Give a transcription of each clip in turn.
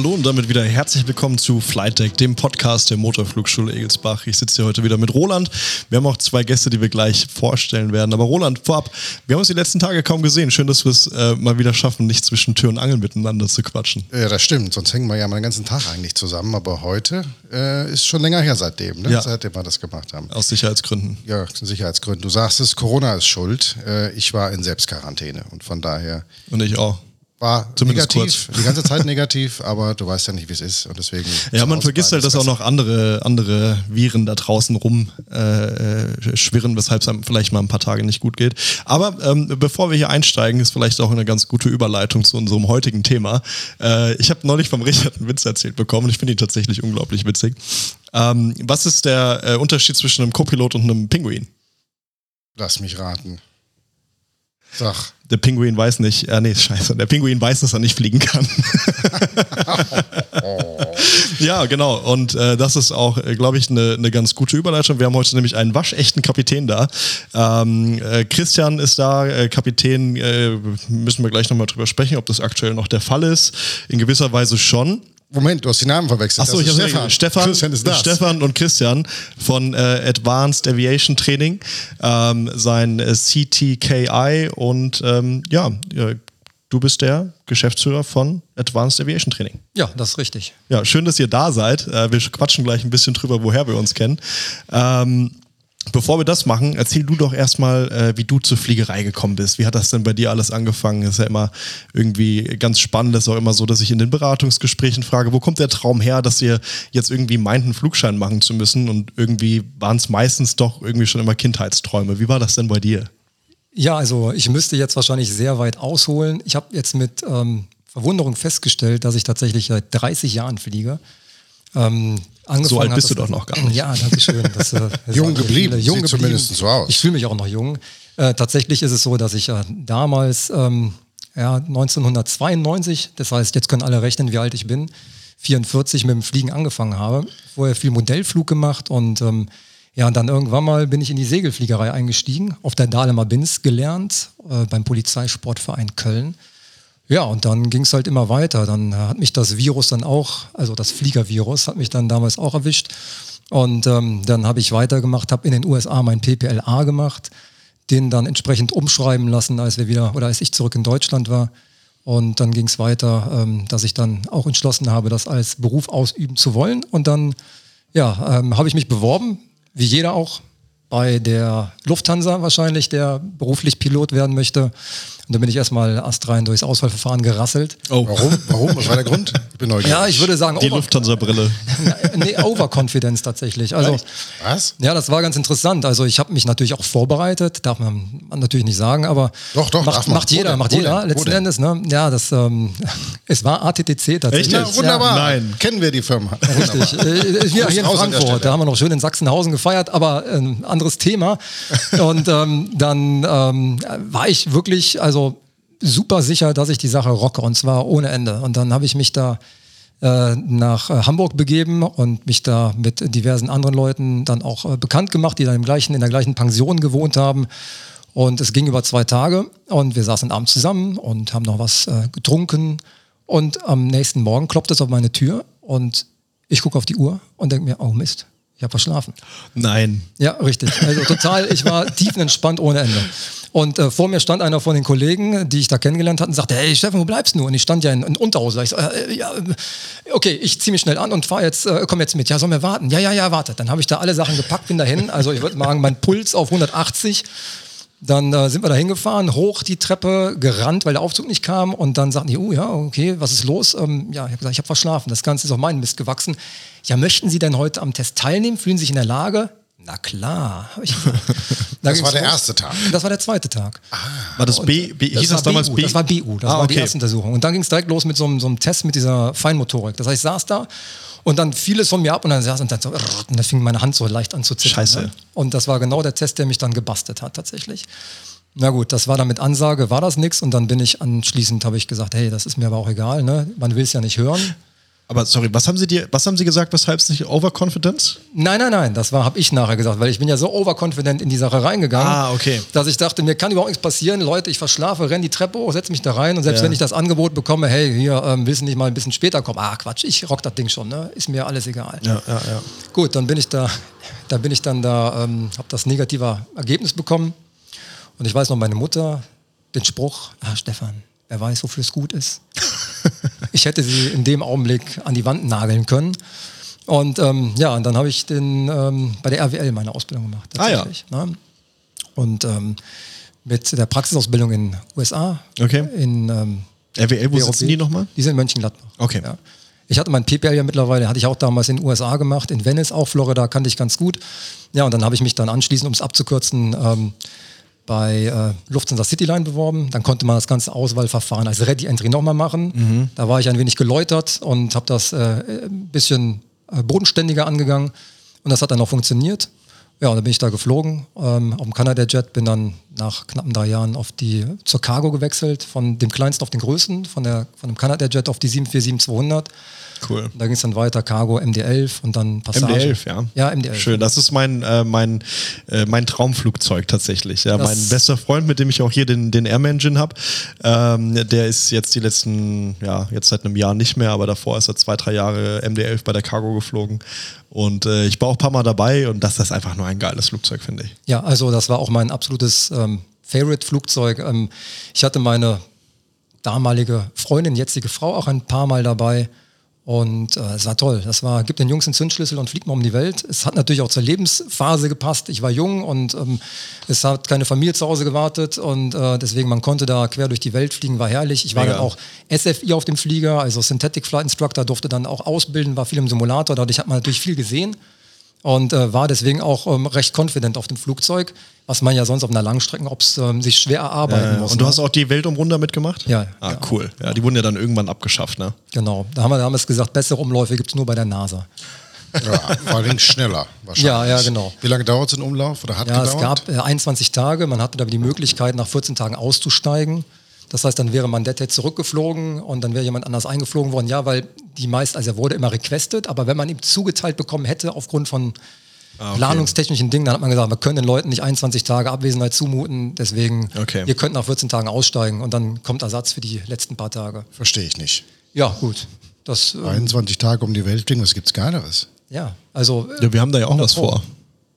Hallo und damit wieder herzlich willkommen zu Flight Deck, dem Podcast der Motorflugschule Egelsbach. Ich sitze hier heute wieder mit Roland. Wir haben auch zwei Gäste, die wir gleich vorstellen werden. Aber Roland, vorab, wir haben uns die letzten Tage kaum gesehen. Schön, dass wir es äh, mal wieder schaffen, nicht zwischen Tür und Angel miteinander zu quatschen. Ja, das stimmt. Sonst hängen wir ja mal den ganzen Tag eigentlich zusammen. Aber heute äh, ist schon länger her seitdem, ne? Ja. seitdem wir das gemacht haben. Aus Sicherheitsgründen. Ja, Sicherheitsgründen. Du sagst es, Corona ist schuld. Äh, ich war in Selbstquarantäne und von daher Und ich auch. War Zumindest negativ, die ganze Zeit negativ, aber du weißt ja nicht, wie es ist und deswegen. Ja, man vergisst halt, dass auch noch andere, andere Viren da draußen rum äh, äh, schwirren, weshalb es einem vielleicht mal ein paar Tage nicht gut geht. Aber ähm, bevor wir hier einsteigen, ist vielleicht auch eine ganz gute Überleitung zu unserem heutigen Thema. Äh, ich habe neulich vom Richard einen Witz erzählt bekommen und ich finde ihn tatsächlich unglaublich witzig. Ähm, was ist der äh, Unterschied zwischen einem Copilot und einem Pinguin? Lass mich raten. Sag. Der Pinguin weiß nicht, äh, nee, scheiße, der Pinguin weiß, dass er nicht fliegen kann. ja, genau. Und äh, das ist auch, äh, glaube ich, eine ne ganz gute Überleitung. Wir haben heute nämlich einen waschechten Kapitän da. Ähm, äh, Christian ist da, äh, Kapitän, äh, müssen wir gleich nochmal drüber sprechen, ob das aktuell noch der Fall ist. In gewisser Weise schon. Moment, du hast die Namen verwechselt. Achso, ich habe Stefan, Christian ist das. Stefan und Christian von äh, Advanced Aviation Training, ähm, sein äh, CTKI und ähm, ja, äh, du bist der Geschäftsführer von Advanced Aviation Training. Ja, das ist richtig. Ja, schön, dass ihr da seid. Äh, wir quatschen gleich ein bisschen drüber, woher wir uns kennen. Ähm, Bevor wir das machen, erzähl du doch erstmal, äh, wie du zur Fliegerei gekommen bist. Wie hat das denn bei dir alles angefangen? ist ja immer irgendwie ganz spannend. Das ist auch immer so, dass ich in den Beratungsgesprächen frage, wo kommt der Traum her, dass ihr jetzt irgendwie meint, einen Flugschein machen zu müssen? Und irgendwie waren es meistens doch irgendwie schon immer Kindheitsträume. Wie war das denn bei dir? Ja, also ich müsste jetzt wahrscheinlich sehr weit ausholen. Ich habe jetzt mit ähm, Verwunderung festgestellt, dass ich tatsächlich seit 30 Jahren fliege. Ähm, angefangen So alt bist du doch noch gar nicht. Ja, danke schön. Das, äh, Jung geblieben. viele. Jung Sieht geblieben. zumindest so aus. Ich fühle mich auch noch jung. Äh, tatsächlich ist es so, dass ich äh, damals, ähm, ja, 1992, das heißt, jetzt können alle rechnen, wie alt ich bin, 44 mit dem Fliegen angefangen habe. Vorher viel Modellflug gemacht und ähm, ja, und dann irgendwann mal bin ich in die Segelfliegerei eingestiegen, auf der Dahlemer Binz gelernt, äh, beim Polizeisportverein Köln. Ja, und dann ging es halt immer weiter. Dann äh, hat mich das Virus dann auch, also das Fliegervirus, hat mich dann damals auch erwischt. Und ähm, dann habe ich weitergemacht, habe in den USA mein PPLA gemacht, den dann entsprechend umschreiben lassen, als wir wieder oder als ich zurück in Deutschland war. Und dann ging es weiter, ähm, dass ich dann auch entschlossen habe, das als Beruf ausüben zu wollen. Und dann ja, ähm, habe ich mich beworben, wie jeder auch, bei der Lufthansa wahrscheinlich, der beruflich Pilot werden möchte. Und dann bin ich erstmal astrein durchs Auswahlverfahren gerasselt. Oh, Warum? Warum? Was war der Grund? Ich bin neugierig. Ja, ich würde sagen, die Lufthansa-Brille. nee, Overconfidence tatsächlich. Also, Was? ja, das war ganz interessant. Also ich habe mich natürlich auch vorbereitet, darf man, natürlich nicht sagen, aber Doch, doch, macht, macht jeder, macht jeder letzten? Endes. Ne? Ja, das, ähm, es war ATTC tatsächlich. Echt Ja, wunderbar. Nein. Kennen wir die Firma. Richtig. Äh, ja, hier in Frankfurt. Da haben wir noch schön in Sachsenhausen gefeiert, aber ein anderes Thema. Und ähm, dann ähm, war ich wirklich, also super sicher, dass ich die Sache rocke und zwar ohne Ende. Und dann habe ich mich da äh, nach äh, Hamburg begeben und mich da mit diversen anderen Leuten dann auch äh, bekannt gemacht, die dann im gleichen, in der gleichen Pension gewohnt haben. Und es ging über zwei Tage und wir saßen abends zusammen und haben noch was getrunken. Und am nächsten Morgen klopft es auf meine Tür und ich gucke auf die Uhr und denke mir, oh Mist, ich habe verschlafen. Nein. Ja, richtig. Also total, ich war tiefenentspannt ohne Ende. Und äh, vor mir stand einer von den Kollegen, die ich da kennengelernt hatte, und sagte, hey Steffen, wo bleibst du? Und ich stand ja in, in Unterhose. Ich so, äh, ja, äh, okay, ich ziehe mich schnell an und fahr jetzt, äh, komm jetzt mit. Ja, sollen wir warten? Ja, ja, ja, wartet. Dann habe ich da alle Sachen gepackt, bin dahin. Also ich würde sagen, mein Puls auf 180. Dann äh, sind wir da hingefahren, hoch die Treppe, gerannt, weil der Aufzug nicht kam. Und dann sagten die, oh ja, okay, was ist los? Ähm, ja, ich habe gesagt, ich habe verschlafen. Das Ganze ist auf meinen Mist gewachsen. Ja, möchten Sie denn heute am Test teilnehmen? Fühlen Sie sich in der Lage? Na klar. hab Ich, Da Das war der los. erste Tag. Das war der zweite Tag. War das B? B hieß das damals BU, B? Das war BU, das Ah, war die okay. erste Untersuchung. Und dann ging es direkt los mit so, einem- so einem Test mit dieser Feinmotorik. Das heißt, ich saß da und dann fiel es von mir ab und dann saß und dann so, und dann fing meine Hand so leicht an zu zittern. Scheiße. Ne? Und das war genau der Test, der mich dann gebastelt hat tatsächlich. Na gut, das war dann mit Ansage, war das nix und dann bin ich anschließend, habe ich gesagt, hey, das ist mir aber auch egal, ne? man will es ja nicht hören. Aber sorry, was haben sie dir, was haben sie gesagt, weshalb es nicht Overconfidence? Nein, nein, nein, das war habe ich nachher gesagt, weil ich bin ja so overconfident in die Sache reingegangen, Ah, okay. dass ich dachte, mir kann überhaupt nichts passieren, Leute, ich verschlafe, renn die Treppe hoch, setz mich da rein und selbst Ja. wenn ich das Angebot bekomme, hey, hier ähm, willst du nicht mal ein bisschen später kommen? Ah, Quatsch, ich rock das Ding schon, ne? Ist mir alles egal. Ja, ja, ja. Gut, dann bin ich da, da bin ich dann da, ähm, habe das negative Ergebnis bekommen. Und ich weiß noch, meine Mutter, den Spruch, ah, Stefan, wer weiß, wofür es gut ist. ich hätte sie in dem Augenblick an die Wand nageln können. Und ähm, ja, und dann habe ich den, ähm, bei der RWL meine Ausbildung gemacht. Ah, ja. tatsächlich, Ne? Und ähm, mit der Praxisausbildung in USA. Okay. In ähm, RWL, wo BRB. sitzen die nochmal? Die sind in Mönchengladbach. Okay. Ja. Ich hatte mein PPL ja mittlerweile, hatte ich auch damals in den USA gemacht, in Venice, auch Florida, kannte ich ganz gut. Ja, und dann habe ich mich dann anschließend, um es abzukürzen, ähm, bei äh, Lufthansa Cityline beworben. Dann konnte man das ganze Auswahlverfahren als Ready Entry nochmal machen. Da war ich ein wenig geläutert und habe das äh, ein bisschen äh, bodenständiger angegangen. Und das hat dann auch funktioniert. Ja, und dann bin ich da geflogen ähm, auf dem Canada Jet, bin dann nach knappen drei Jahren auf die, zur Cargo gewechselt, von dem kleinsten auf den größten, von, der, von dem Canada Jet auf die 747-200. Cool. Da ging es dann weiter, Cargo MD-11 und dann Passage. MD-11, ja. Ja, MD-11. Schön, das ist mein, äh, mein, äh, mein Traumflugzeug tatsächlich. Ja, Das- mein bester Freund, mit dem ich auch hier den, den Airman Engine habe, ähm, der ist jetzt die letzten, ja, jetzt seit einem Jahr nicht mehr, aber davor ist er zwei, drei Jahre MD-11 bei der Cargo geflogen. Und äh, ich war auch ein paar Mal dabei und das ist einfach nur ein geiles Flugzeug, finde ich. Ja, also das war auch mein absolutes ähm, Favorite-Flugzeug. Ähm, ich hatte meine damalige Freundin, jetzige Frau auch ein paar Mal dabei. Und äh, es war toll. Das war, gib den Jungs einen Zündschlüssel und fliegt mal um die Welt. Es hat natürlich auch zur Lebensphase gepasst. Ich war jung und ähm, es hat keine Familie zu Hause gewartet und äh, deswegen man konnte da quer durch die Welt fliegen, war herrlich. Ich war Mega. dann auch SFI auf dem Flieger, also Synthetic Flight Instructor, durfte dann auch ausbilden, war viel im Simulator. Dadurch hat man natürlich viel gesehen und äh, war deswegen auch ähm, recht confident auf dem Flugzeug, was man ja sonst auf einer Langstrecke, ob es ähm, sich schwer erarbeiten Äh, muss. und du ne? hast auch die Weltumrunder mitgemacht? Ja, Ah, ja. cool. Ja, die wurden ja dann irgendwann abgeschafft, ne? Genau, da haben wir damals gesagt, bessere Umläufe gibt es nur bei der NASA. Ja, vor allem schneller wahrscheinlich. Ja, ja, genau. Wie lange dauert so ein Umlauf oder hat Ja, es gedauert? gab äh, 21 Tage, man hatte da die Möglichkeit, nach 14 Tagen auszusteigen. Das heißt, dann wäre man derzeit zurückgeflogen und dann wäre jemand anders eingeflogen worden. Ja, weil die meist, also er wurde immer requested, aber wenn man ihm zugeteilt bekommen hätte, aufgrund von Ah, okay. planungstechnischen Dingen, dann hat man gesagt, wir können den Leuten nicht 21 Tage Abwesenheit zumuten, deswegen, Okay. ihr könnt nach 14 Tagen aussteigen und dann kommt Ersatz für die letzten paar Tage. Verstehe ich nicht. Ja, gut. Das, äh, 21 Tage um die Welt fliegen, was gibt's Geileres? ja, also äh, Ja, wir haben da ja auch was vor.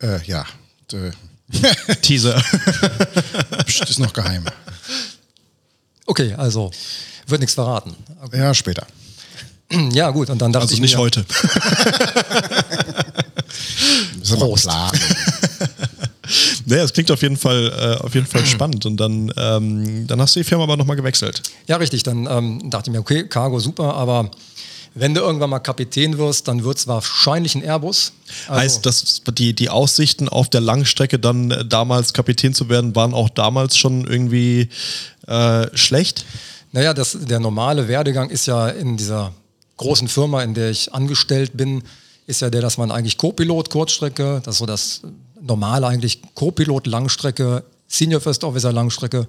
Äh, ja, äh, Teaser. pst, ist noch geheim. okay, also wird nichts verraten. Ja, später. Ja, gut, und dann dachte Also ich nicht mir, heute. Prost. Naja, es klingt auf jeden Fall, äh, auf jeden Fall spannend. Und dann, ähm, dann hast du die Firma aber nochmal gewechselt. Ja, richtig. Dann ähm, dachte ich mir, okay, Cargo super, aber wenn du irgendwann mal Kapitän wirst, dann wird es wahrscheinlich ein Airbus. Also, heißt, dass die, die Aussichten auf der Langstrecke dann äh, damals Kapitän zu werden, waren auch damals schon irgendwie äh, schlecht? Naja, das, der normale Werdegang ist ja in dieser großen Firma, in der ich angestellt bin, ist ja der, dass man eigentlich Co-Pilot, Kurzstrecke, das ist so das normale eigentlich, Co-Pilot, Langstrecke, Senior First Officer, Langstrecke,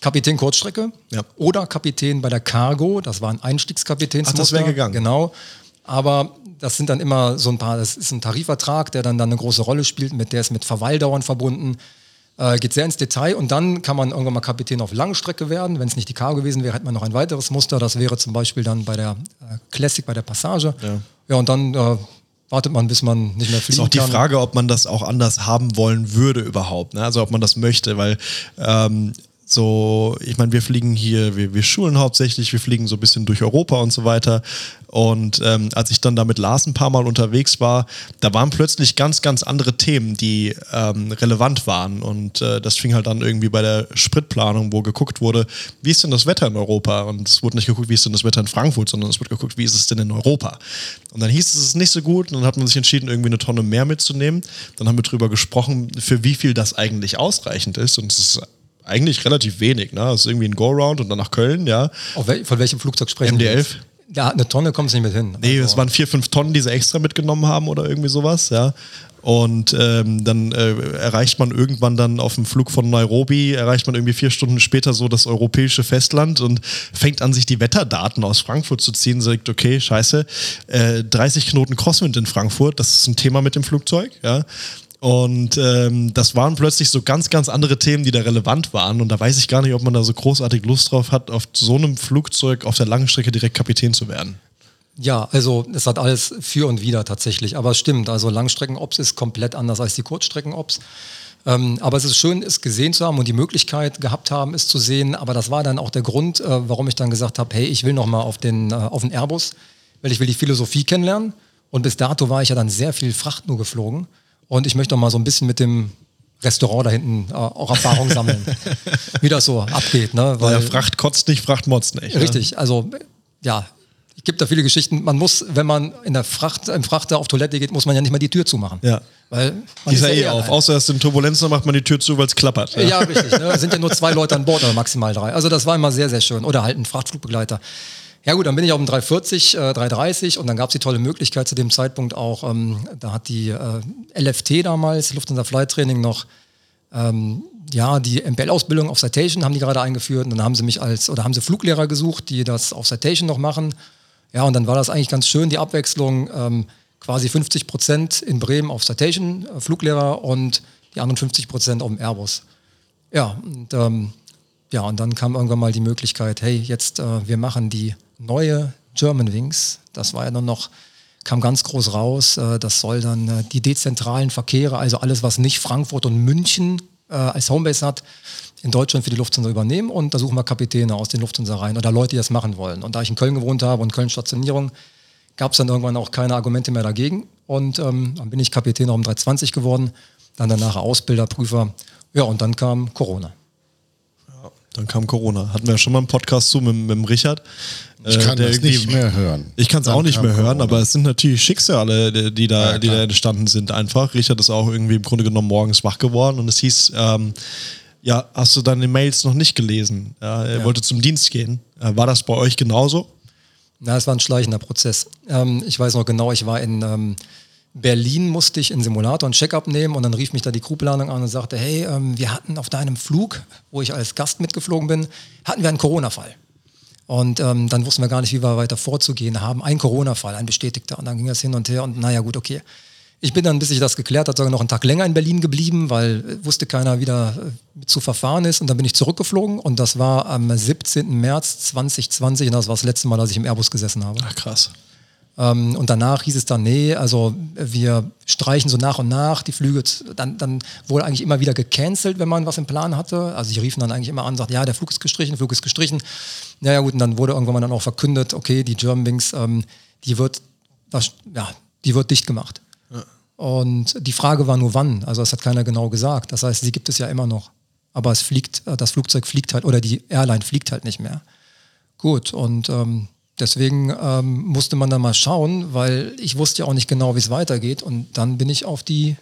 Kapitän, Kurzstrecke Ja. oder Kapitän bei der Cargo, das war ein Einstiegskapitänsmuster. Ach, das wäre gegangen. Genau, aber das sind dann immer so ein paar, das ist ein Tarifvertrag, der dann, dann eine große Rolle spielt, mit der ist mit Verweildauern verbunden. Äh, geht sehr ins Detail und dann kann man irgendwann mal Kapitän auf Langstrecke werden. Wenn es nicht die Cargo gewesen wäre, hätte man noch ein weiteres Muster. Das wäre zum Beispiel dann bei der äh, Classic, bei der Passage. Ja. Ja, und dann äh, wartet man, bis man nicht mehr Ist fliegen auch die kann. Frage, ob man das auch anders haben wollen würde überhaupt. Ne? Also ob man das möchte, weil ähm, so, ich meine, wir fliegen hier, wir, wir schulen hauptsächlich, wir fliegen so ein bisschen durch Europa und so weiter. Und ähm, als ich dann da mit Lars ein paar Mal unterwegs war, da waren plötzlich ganz, ganz andere Themen, die ähm, relevant waren. Und äh, das fing halt an irgendwie bei der Spritplanung, wo geguckt wurde, wie ist denn das Wetter in Europa? Und es wurde nicht geguckt, wie ist denn das Wetter in Frankfurt, sondern es wurde geguckt, wie ist es denn in Europa? Und dann hieß es, es ist nicht so gut. Und dann hat man sich entschieden, irgendwie eine Tonne mehr mitzunehmen. Dann haben wir drüber gesprochen, für wie viel das eigentlich ausreichend ist. Und es ist eigentlich relativ wenig. Ne? Es ist irgendwie ein Go-Round und dann nach Köln, ja. Wel von welchem Flugzeug sprechen wir MD-11? jetzt? Ja, eine Tonne kommst du nicht mit hin. Nee, Also- es waren vier, fünf Tonnen, die sie extra mitgenommen haben oder irgendwie sowas, ja. Und ähm, dann äh, erreicht man irgendwann dann auf dem Flug von Nairobi, erreicht man irgendwie vier Stunden später so das europäische Festland und fängt an, sich die Wetterdaten aus Frankfurt zu ziehen. Sagt, okay, scheiße, äh, 30 Knoten Crosswind in Frankfurt, das ist ein Thema mit dem Flugzeug, ja. Und ähm, das waren plötzlich so ganz, ganz andere Themen, die da relevant waren. Und da weiß ich gar nicht, ob man da so großartig Lust drauf hat, auf so einem Flugzeug auf der langen Strecke direkt Kapitän zu werden. Ja, also es hat alles für und wider tatsächlich. Aber es stimmt, also Langstrecken-Ops ist komplett anders als die Kurzstrecken-Ops. Ähm, aber es ist schön, es gesehen zu haben und die Möglichkeit gehabt haben, es zu sehen. Aber das war dann auch der Grund, äh, warum ich dann gesagt habe, hey, ich will noch mal auf den, äh, auf den Airbus, weil ich will die Philosophie kennenlernen. Und bis dato war ich ja dann sehr viel Fracht nur geflogen. Und ich möchte noch mal so ein bisschen mit dem Restaurant da hinten äh, auch Erfahrung sammeln, wie das so abgeht. Ne? Weil ja, Fracht kotzt nicht, Fracht motzt nicht. Ne? Richtig, ne? also ja, es gibt da viele Geschichten. Man muss, wenn man in der Fracht, im Frachter auf Toilette geht, muss man ja nicht mal die Tür zumachen. Ja. Weil die ist ja eh auf. Außer erst in Turbulenzen macht man die Tür zu, weil es klappert. Ja, ja richtig. Ne? Es sind ja nur zwei Leute an Bord oder maximal drei. Also das war immer sehr, sehr schön. Oder halt ein Frachtflugbegleiter. Ja gut, dann bin ich auf dem 340, äh, 330 und dann gab es die tolle Möglichkeit zu dem Zeitpunkt auch, ähm, da hat die äh, LFT damals, Lufthansa Flight Training, noch ähm, ja, die MPL-Ausbildung auf Citation haben die gerade eingeführt und dann haben sie mich als, oder haben sie Fluglehrer gesucht, die das auf Citation noch machen. Ja, und dann war das eigentlich ganz schön, die Abwechslung, ähm, quasi 50 Prozent in Bremen auf Citation, äh, Fluglehrer und die anderen 50 Prozent auf dem Airbus. Ja, und ähm, ja, und dann kam irgendwann mal die Möglichkeit, hey, jetzt äh, wir machen die neue German Wings. Das war ja dann noch, kam ganz groß raus. Äh, das soll dann äh, die dezentralen Verkehre, also alles, was nicht Frankfurt und München äh, als Homebase hat, in Deutschland für die Lufthansa übernehmen. Und da suchen wir Kapitäne aus den Lufthansa rein oder Leute, die das machen wollen. Und da ich in Köln gewohnt habe und Köln Stationierung, gab es dann irgendwann auch keine Argumente mehr dagegen. Und ähm, dann bin ich Kapitän auf dem 320 geworden, dann danach Ausbilder, Prüfer. Ja, und dann kam Corona. Dann kam Corona. Hatten wir ja schon mal einen Podcast zu mit, mit dem Richard. Ich kann äh, das nicht mehr hören. Ich kann es auch nicht mehr Corona. hören, aber es sind natürlich Schicksale, die da, ja, die da entstanden sind einfach. Richard ist auch irgendwie im Grunde genommen morgens wach geworden und es hieß, ähm, ja, hast du deine Mails noch nicht gelesen? Ja, er ja. wollte zum Dienst gehen. Äh, war das bei euch genauso? Na, es war ein schleichender Prozess. Ähm, ich weiß noch genau, ich war in ähm, Berlin musste ich in Simulator ein Check-up nehmen und dann rief mich da die Crewplanung an und sagte, hey, ähm, wir hatten auf deinem Flug, wo ich als Gast mitgeflogen bin, hatten wir einen Corona-Fall. Und ähm, dann wussten wir gar nicht, wie wir weiter vorzugehen haben. Ein Corona-Fall, ein bestätigter. Und dann ging das hin und her und naja, gut, okay. Ich bin dann, bis ich das geklärt hat, sogar noch einen Tag länger in Berlin geblieben, weil äh, wusste keiner, wie da äh, zu verfahren ist. Und dann bin ich zurückgeflogen und das war am 17. März 2020 und das war das letzte Mal, dass ich im Airbus gesessen habe. Ach krass. Ähm, und danach hieß es dann, nee, also wir streichen so nach und nach die Flüge. Dann, dann wurde eigentlich immer wieder gecancelt, wenn man was im Plan hatte. Also sie riefen dann eigentlich immer an und sagten, ja, der Flug ist gestrichen, der Flug ist gestrichen. Naja gut, und dann wurde irgendwann mal dann auch verkündet, okay, die Germanwings, ähm, die wird, das, ja, die wird dicht gemacht. Ja. Und die Frage war nur wann. Also das hat keiner genau gesagt. Das heißt, sie gibt es ja immer noch. Aber es fliegt, äh, das Flugzeug fliegt halt oder die Airline fliegt halt nicht mehr. Gut, und ähm, Deswegen ähm, musste man da mal schauen, weil ich wusste ja auch nicht genau, wie es weitergeht. Und dann bin ich auf die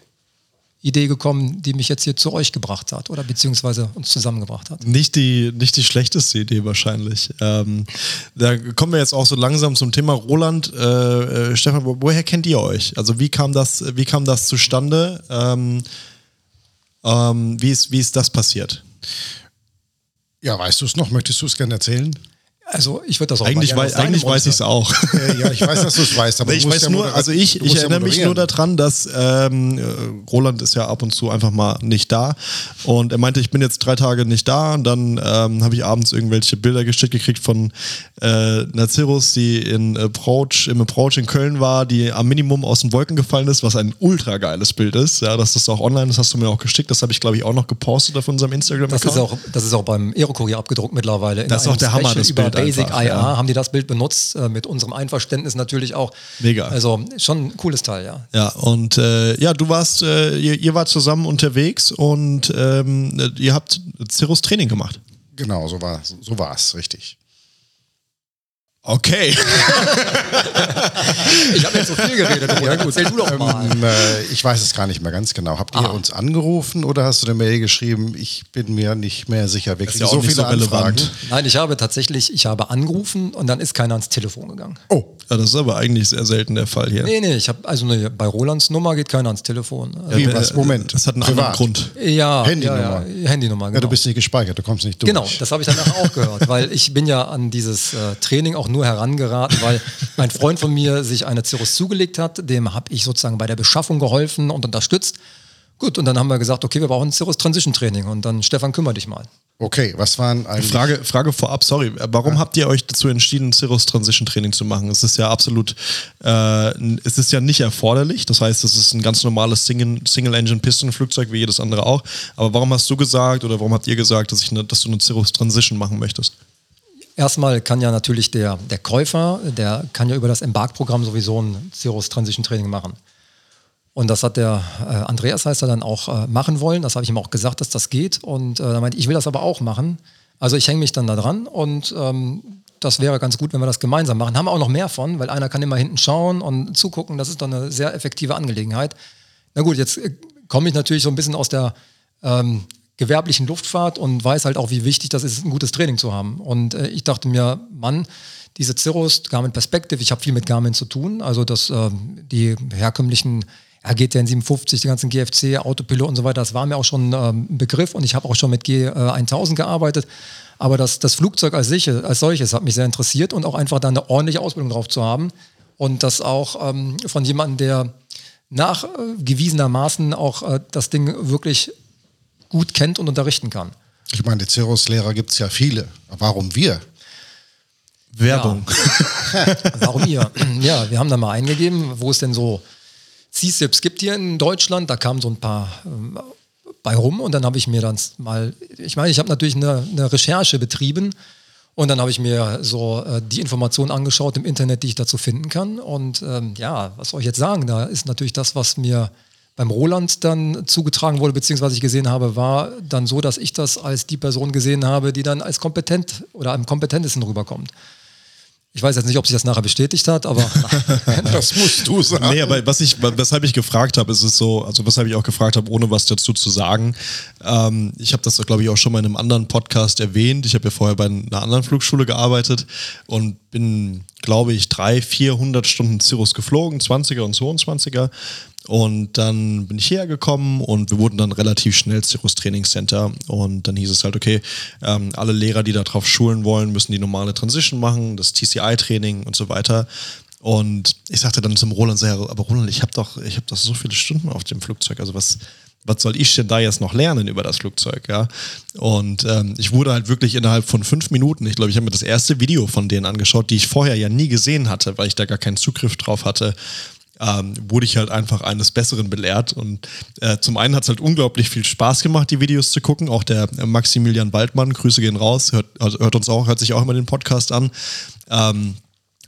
Idee gekommen, die mich jetzt hier zu euch gebracht hat oder beziehungsweise uns zusammengebracht hat. Nicht die, nicht die schlechteste Idee wahrscheinlich. Ähm, da kommen wir jetzt auch so langsam zum Thema Roland. Äh, äh, Stefan, woher kennt ihr euch? Also wie kam das, wie kam das zustande? Ähm, ähm, wie, ist, wie ist das passiert? Ja, weißt du es noch? Möchtest du es gerne erzählen? Also ich würde das auch Eigentlich, wei eigentlich weiß ich es auch. ja, ich weiß, dass du es weißt, aber ich weiß ja nur, also ich, ich erinnere ja mich nur daran, dass ähm, Roland ist ja ab und zu einfach mal nicht da und er meinte, ich bin jetzt drei Tage nicht da und dann ähm, habe ich abends irgendwelche Bilder geschickt gekriegt von äh, Nazirus, die in Approach, im Approach in Köln war, die am Minimum aus den Wolken gefallen ist, was ein ultra geiles Bild ist. Ja, das ist auch online, das hast du mir auch geschickt, das habe ich glaube ich auch noch gepostet auf unserem Instagram. -Account. Das ist auch, das ist auch beim Aerokurier abgedruckt mittlerweile. Das ist auch der Hammer, das Bild Basic einfach, IA ja. haben die das Bild benutzt, äh, mit unserem Einverständnis natürlich auch. Mega. Also schon ein cooles Teil, ja. Ja, und äh, ja, du warst, äh, ihr, ihr wart zusammen unterwegs und ähm, ihr habt Cirrus Training gemacht. Genau, so war so war es, richtig. Okay. Ich habe jetzt so viel geredet. Ja, gut. Erzähl du doch mal. Ähm, äh, ich weiß es gar nicht mehr ganz genau. Habt ihr Ah. uns angerufen oder hast du eine Mail geschrieben? Ich bin mir nicht mehr sicher. Wir ist kriegen ja so viele so relevant. Anfragen. Nein, ich habe tatsächlich, ich habe angerufen und dann ist keiner ans Telefon gegangen. Oh, Ja, das ist aber eigentlich sehr selten der Fall hier. Nee, nee, ich habe also eine, bei Rolands Nummer geht keiner ans Telefon. Also, wie, äh, was? Moment. Das hat einen Privat. anderen Grund. ja, Handynummer. Ja, ja, Handynummer, genau. Ja, du bist nicht gespeichert, du kommst nicht durch. Genau, das habe ich danach auch gehört, weil ich bin ja an dieses äh, Training auch nur herangeraten, weil ein Freund von mir sich eine Cirrus zugelegt hat, dem habe ich sozusagen bei der Beschaffung geholfen und unterstützt. Gut, und dann haben wir gesagt, okay, wir brauchen ein Cirrus Transition Training und dann Stefan, kümmere dich mal. Okay, was waren eigentlich... Frage, Frage vorab, sorry, warum habt ihr euch dazu entschieden, Cirrus Transition Training zu machen? Es ist ja absolut, äh, es ist ja nicht erforderlich, das heißt, es ist ein ganz normales Single- Single-Engine-Piston-Flugzeug, wie jedes andere auch. Aber warum hast du gesagt oder warum habt ihr gesagt, dass, ich eine, dass du eine Cirrus Transition machen möchtest? Erstmal kann ja natürlich der, der Käufer, der kann ja über das Embark-Programm sowieso ein Cirrus Transition Training machen. Und das hat der äh, Andreas heißt er dann auch äh, machen wollen. Das habe ich ihm auch gesagt, dass das geht. Und äh, er meinte, ich will das aber auch machen. Also ich hänge mich dann da dran und ähm, das wäre ganz gut, wenn wir das gemeinsam machen. Haben wir auch noch mehr von, weil einer kann immer hinten schauen und zugucken. Das ist doch eine sehr effektive Angelegenheit. Na gut, jetzt äh, komme ich natürlich so ein bisschen aus der ähm, gewerblichen Luftfahrt und weiß halt auch, wie wichtig das ist, ein gutes Training zu haben. Und äh, ich dachte mir, Mann, diese Cirrus, Garmin Perspective, ich habe viel mit Garmin zu tun. Also das, ähm, die herkömmlichen ja, GTN 57, die ganzen GFC, Autopilot und so weiter, das war mir auch schon ähm, ein Begriff und ich habe auch schon mit G1000 gearbeitet. Aber das, das Flugzeug als, sich, als solches hat mich sehr interessiert und auch einfach da eine ordentliche Ausbildung drauf zu haben. Und das auch ähm, von jemandem, der nachgewiesenermaßen auch äh, das Ding wirklich gut kennt und unterrichten kann. Ich meine, die Cirrus-Lehrer gibt es ja viele. Warum wir? Werbung. Warum ihr? ja, wir haben da mal eingegeben, wo es denn so CSIPs gibt hier in Deutschland. Da kamen so ein paar ähm, bei rum und dann habe ich mir dann mal, ich meine, ich habe natürlich eine, eine Recherche betrieben und dann habe ich mir so äh, die Informationen angeschaut im Internet, die ich dazu finden kann. Und ähm, ja, was soll ich jetzt sagen? Da ist natürlich das, was mir beim Roland dann zugetragen wurde, beziehungsweise ich gesehen habe, war dann so, dass ich das als die Person gesehen habe, die dann als kompetent oder am kompetentesten rüberkommt. Ich weiß jetzt nicht, ob sich das nachher bestätigt hat, aber Das musst du sagen. Nee, aber was ich, weshalb ich gefragt habe, ist es so, also weshalb ich auch gefragt habe, ohne was dazu zu sagen. Ähm, ich habe das, glaube ich, auch schon mal in einem anderen Podcast erwähnt. Ich habe ja vorher bei einer anderen Flugschule gearbeitet und bin, glaube ich, drei, 400 Stunden Cirrus geflogen, 20er und 22er. Und dann bin ich hierher gekommen und wir wurden dann relativ schnell Cirrus Trainingscenter. Und dann hieß es halt, okay, ähm, alle Lehrer, die da drauf schulen wollen, müssen die normale Transition machen, das TCI-Training und so weiter. Und ich sagte dann zum Roland, so, ja, aber Roland, ich habe doch, ich doch so viele Stunden auf dem Flugzeug. Also was, was soll ich denn da jetzt noch lernen über das Flugzeug, ja? Und ähm, ich wurde halt wirklich innerhalb von fünf Minuten, ich glaube, ich habe mir das erste Video von denen angeschaut, die ich vorher ja nie gesehen hatte, weil ich da gar keinen Zugriff drauf hatte. Ähm, wurde ich halt einfach eines Besseren belehrt. Und äh, zum einen hat es halt unglaublich viel Spaß gemacht, die Videos zu gucken. Auch der äh, Maximilian Waldmann, Grüße gehen raus, hört, also hört uns auch, hört sich auch immer den Podcast an. Ähm,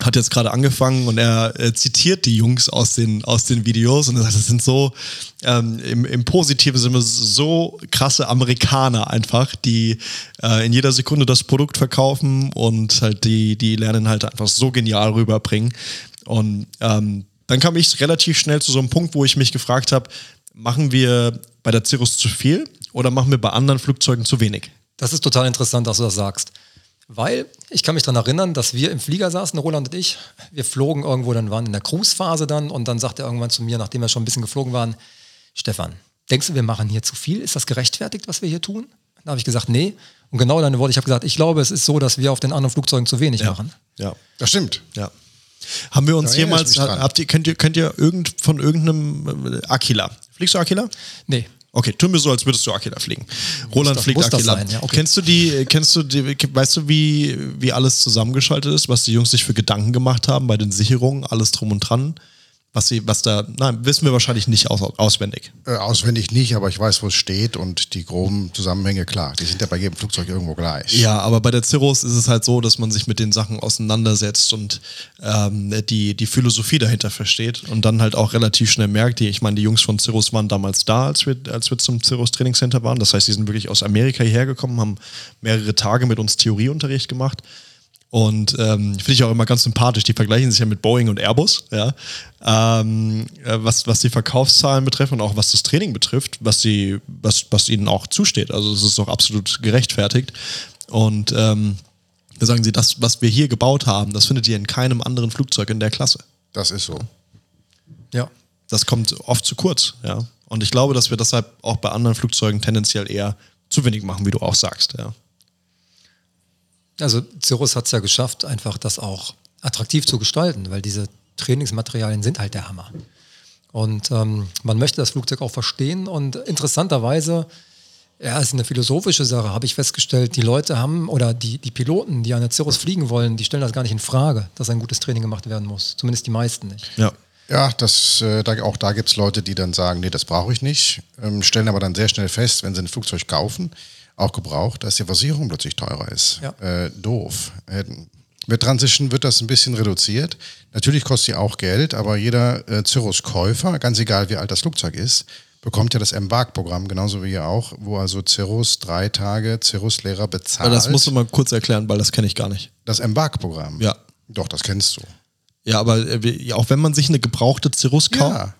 hat jetzt gerade angefangen und er äh, zitiert die Jungs aus den, aus den Videos und er sagt, das sind so ähm, im, im positiven Sinne so krasse Amerikaner einfach, die äh, in jeder Sekunde das Produkt verkaufen und halt die, die lernen halt einfach so genial rüberbringen. Und ähm, dann kam ich relativ schnell zu so einem Punkt, wo ich mich gefragt habe, machen wir bei der Cirrus zu viel oder machen wir bei anderen Flugzeugen zu wenig? das ist total interessant, dass du das sagst. Weil ich kann mich daran erinnern, dass wir im Flieger saßen, Roland und ich. Wir flogen irgendwo, dann waren in der Cruise-Phase dann und dann sagte er irgendwann zu mir, nachdem wir schon ein bisschen geflogen waren, Stefan, denkst du, wir machen hier zu viel? Ist das gerechtfertigt, was wir hier tun? Da habe ich gesagt, nee. Und genau deine Worte, ich habe gesagt, ich glaube, es ist so, dass wir auf den anderen Flugzeugen zu wenig machen. Ja. Das stimmt. Ja. Haben wir uns Da jemals, habt ihr, könnt ihr, könnt ihr irgend, von irgendeinem äh, Aquila, fliegst du Aquila? Nee. Okay, tun wir so, als würdest du Aquila fliegen. Roland das- fliegt Aquila. sein, ja, okay. Kennst du die, kennst du die, weißt du, wie, wie alles zusammengeschaltet ist, was die Jungs sich für Gedanken gemacht haben bei den Sicherungen, alles drum und dran? Was sie, was da, nein, wissen wir wahrscheinlich nicht aus, auswendig. Äh, auswendig nicht, aber ich weiß, wo es steht und die groben Zusammenhänge, klar. Die sind ja bei jedem Flugzeug irgendwo gleich. Ja, aber bei der Cirrus ist es halt so, dass man sich mit den Sachen auseinandersetzt und ähm, die, die Philosophie dahinter versteht und dann halt auch relativ schnell merkt, die, ich meine, die Jungs von Cirrus waren damals da, als wir, als wir zum Cirrus Trainingscenter waren. Das heißt, die sind wirklich aus Amerika hierher gekommen, haben mehrere Tage mit uns Theorieunterricht gemacht. Und ähm, finde ich auch immer ganz sympathisch. Die vergleichen sich ja mit Boeing und Airbus, ja. Ähm, äh, was, was die Verkaufszahlen betrifft und auch was das Training betrifft, was sie, was, was ihnen auch zusteht. Also es ist doch absolut gerechtfertigt. Und ähm, da sagen sie, das, was wir hier gebaut haben, das findet ihr in keinem anderen Flugzeug in der Klasse. Das ist so. Ja. Das kommt oft zu kurz, ja. Und ich glaube, dass wir deshalb auch bei anderen Flugzeugen tendenziell eher zu wenig machen, wie du auch sagst, ja. Also Cirrus hat es ja geschafft, einfach das auch attraktiv zu gestalten, weil diese Trainingsmaterialien sind halt der Hammer. Und ähm, man möchte das Flugzeug auch verstehen und interessanterweise, ja, es ist eine philosophische Sache, habe ich festgestellt, die Leute haben oder die, die Piloten, die eine Cirrus fliegen wollen, die stellen das gar nicht in Frage, dass ein gutes Training gemacht werden muss. Zumindest die meisten nicht. Ja. Ja, das, äh, da, auch da gibt es Leute, die dann sagen, nee, das brauche ich nicht, ähm, stellen aber dann sehr schnell fest, wenn sie ein Flugzeug kaufen, auch gebraucht, dass die Versicherung plötzlich teurer ist. Ja. Äh, doof. Äh, mit Transition wird das ein bisschen reduziert. Natürlich kostet sie auch Geld, aber jeder äh, Cirrus-Käufer, ganz egal wie alt das Flugzeug ist, bekommt ja das MBAG-Programm, genauso wie ihr auch, wo also Cirrus drei Tage Cirrus-Lehrer bezahlt. Aber das musst du mal kurz erklären, weil das kenne ich gar nicht. das MBAG-Programm? Ja. Doch, das kennst du. Ja, aber äh, auch wenn man sich eine gebrauchte Cirrus kauft, Ja.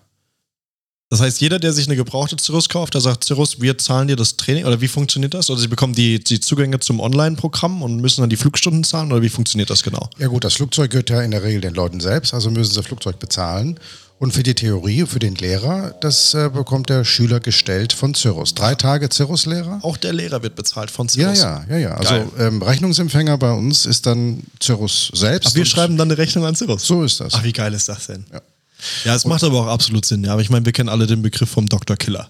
Das heißt, jeder, der sich eine gebrauchte Cirrus kauft, der sagt, Cirrus, wir zahlen dir das Training, oder wie funktioniert das? Oder sie bekommen die, die Zugänge zum Online-Programm und müssen dann die Flugstunden zahlen, oder wie funktioniert das genau? Ja gut, das Flugzeug gehört ja in der Regel den Leuten selbst, also müssen sie das Flugzeug bezahlen. Und für die Theorie, für den Lehrer, das äh, bekommt der Schüler gestellt von Cirrus. Drei Tage Cirrus-Lehrer? Auch der Lehrer wird bezahlt von Ja, Cirrus. ja, ja, ja. Also ähm, Rechnungsempfänger bei uns ist dann Cirrus selbst. Ach, wir schreiben dann eine Rechnung an Cirrus. So ist das. Ach, wie geil ist das denn? Ja. Ja, es macht aber auch absolut Sinn. Ja, aber ich meine, wir kennen alle den Begriff vom Dr. Killer.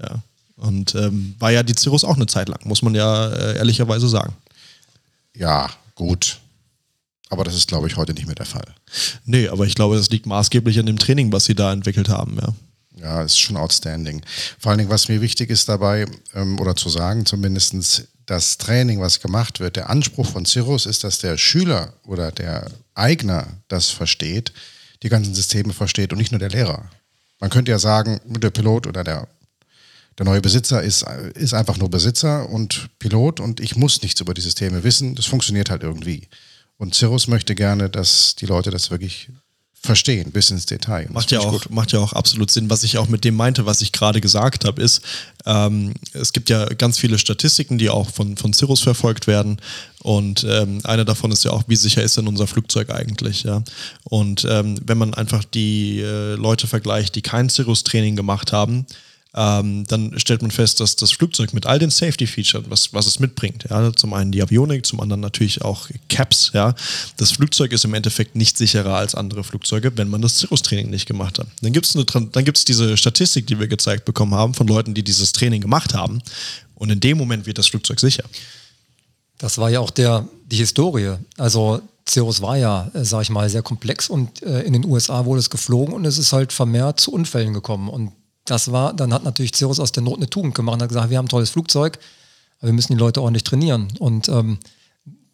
Ja. Und ähm, war ja die Cirrus auch eine Zeit lang, muss man ja äh, ehrlicherweise sagen. Ja, gut. Aber das ist, glaube ich, heute nicht mehr der Fall. Nee, aber ich glaube, das liegt maßgeblich an dem Training, was sie da entwickelt haben, ja. Ja, ist schon outstanding. Vor allen Dingen, was mir wichtig ist dabei, ähm, oder zu sagen zumindestens das Training, was gemacht wird, der Anspruch von Cirrus ist, dass der Schüler oder der Eigner das versteht, die ganzen Systeme versteht und nicht nur der Lehrer. Man könnte ja sagen, der Pilot oder der, der neue Besitzer ist, ist einfach nur Besitzer und Pilot und ich muss nichts über die Systeme wissen. Das funktioniert halt irgendwie. Und Cirrus möchte gerne, dass die Leute das wirklich verstehen, bis ins Detail. Und Macht ja, auch, macht ja auch absolut Sinn. Was ich auch mit dem meinte, was ich gerade gesagt habe, ist, ähm, es gibt ja ganz viele Statistiken, die auch von, von Cirrus verfolgt werden. Und ähm, eine davon ist ja auch, wie sicher ist denn unser Flugzeug eigentlich? Ja? Und ähm, wenn man einfach die äh, Leute vergleicht, die kein Cirrus-Training gemacht haben, ähm, dann stellt man fest, dass das Flugzeug mit all den Safety-Features, was, was es mitbringt, ja, zum einen die Avionik, zum anderen natürlich auch Caps, ja, das Flugzeug ist im Endeffekt nicht sicherer als andere Flugzeuge, wenn man das Cirrus-Training nicht gemacht hat. Dann gibt es diese Statistik, die wir gezeigt bekommen haben von Leuten, die dieses Training gemacht haben und in dem Moment wird das Flugzeug sicher. Das war ja auch der, die Historie. Also Cirrus war ja, äh, sag ich mal, sehr komplex und äh, in den USA wurde es geflogen und es ist halt vermehrt zu Unfällen gekommen. Und das war, dann hat natürlich Cirrus aus der Not eine Tugend gemacht und hat gesagt, wir haben ein tolles Flugzeug, aber wir müssen die Leute ordentlich trainieren. Und ähm,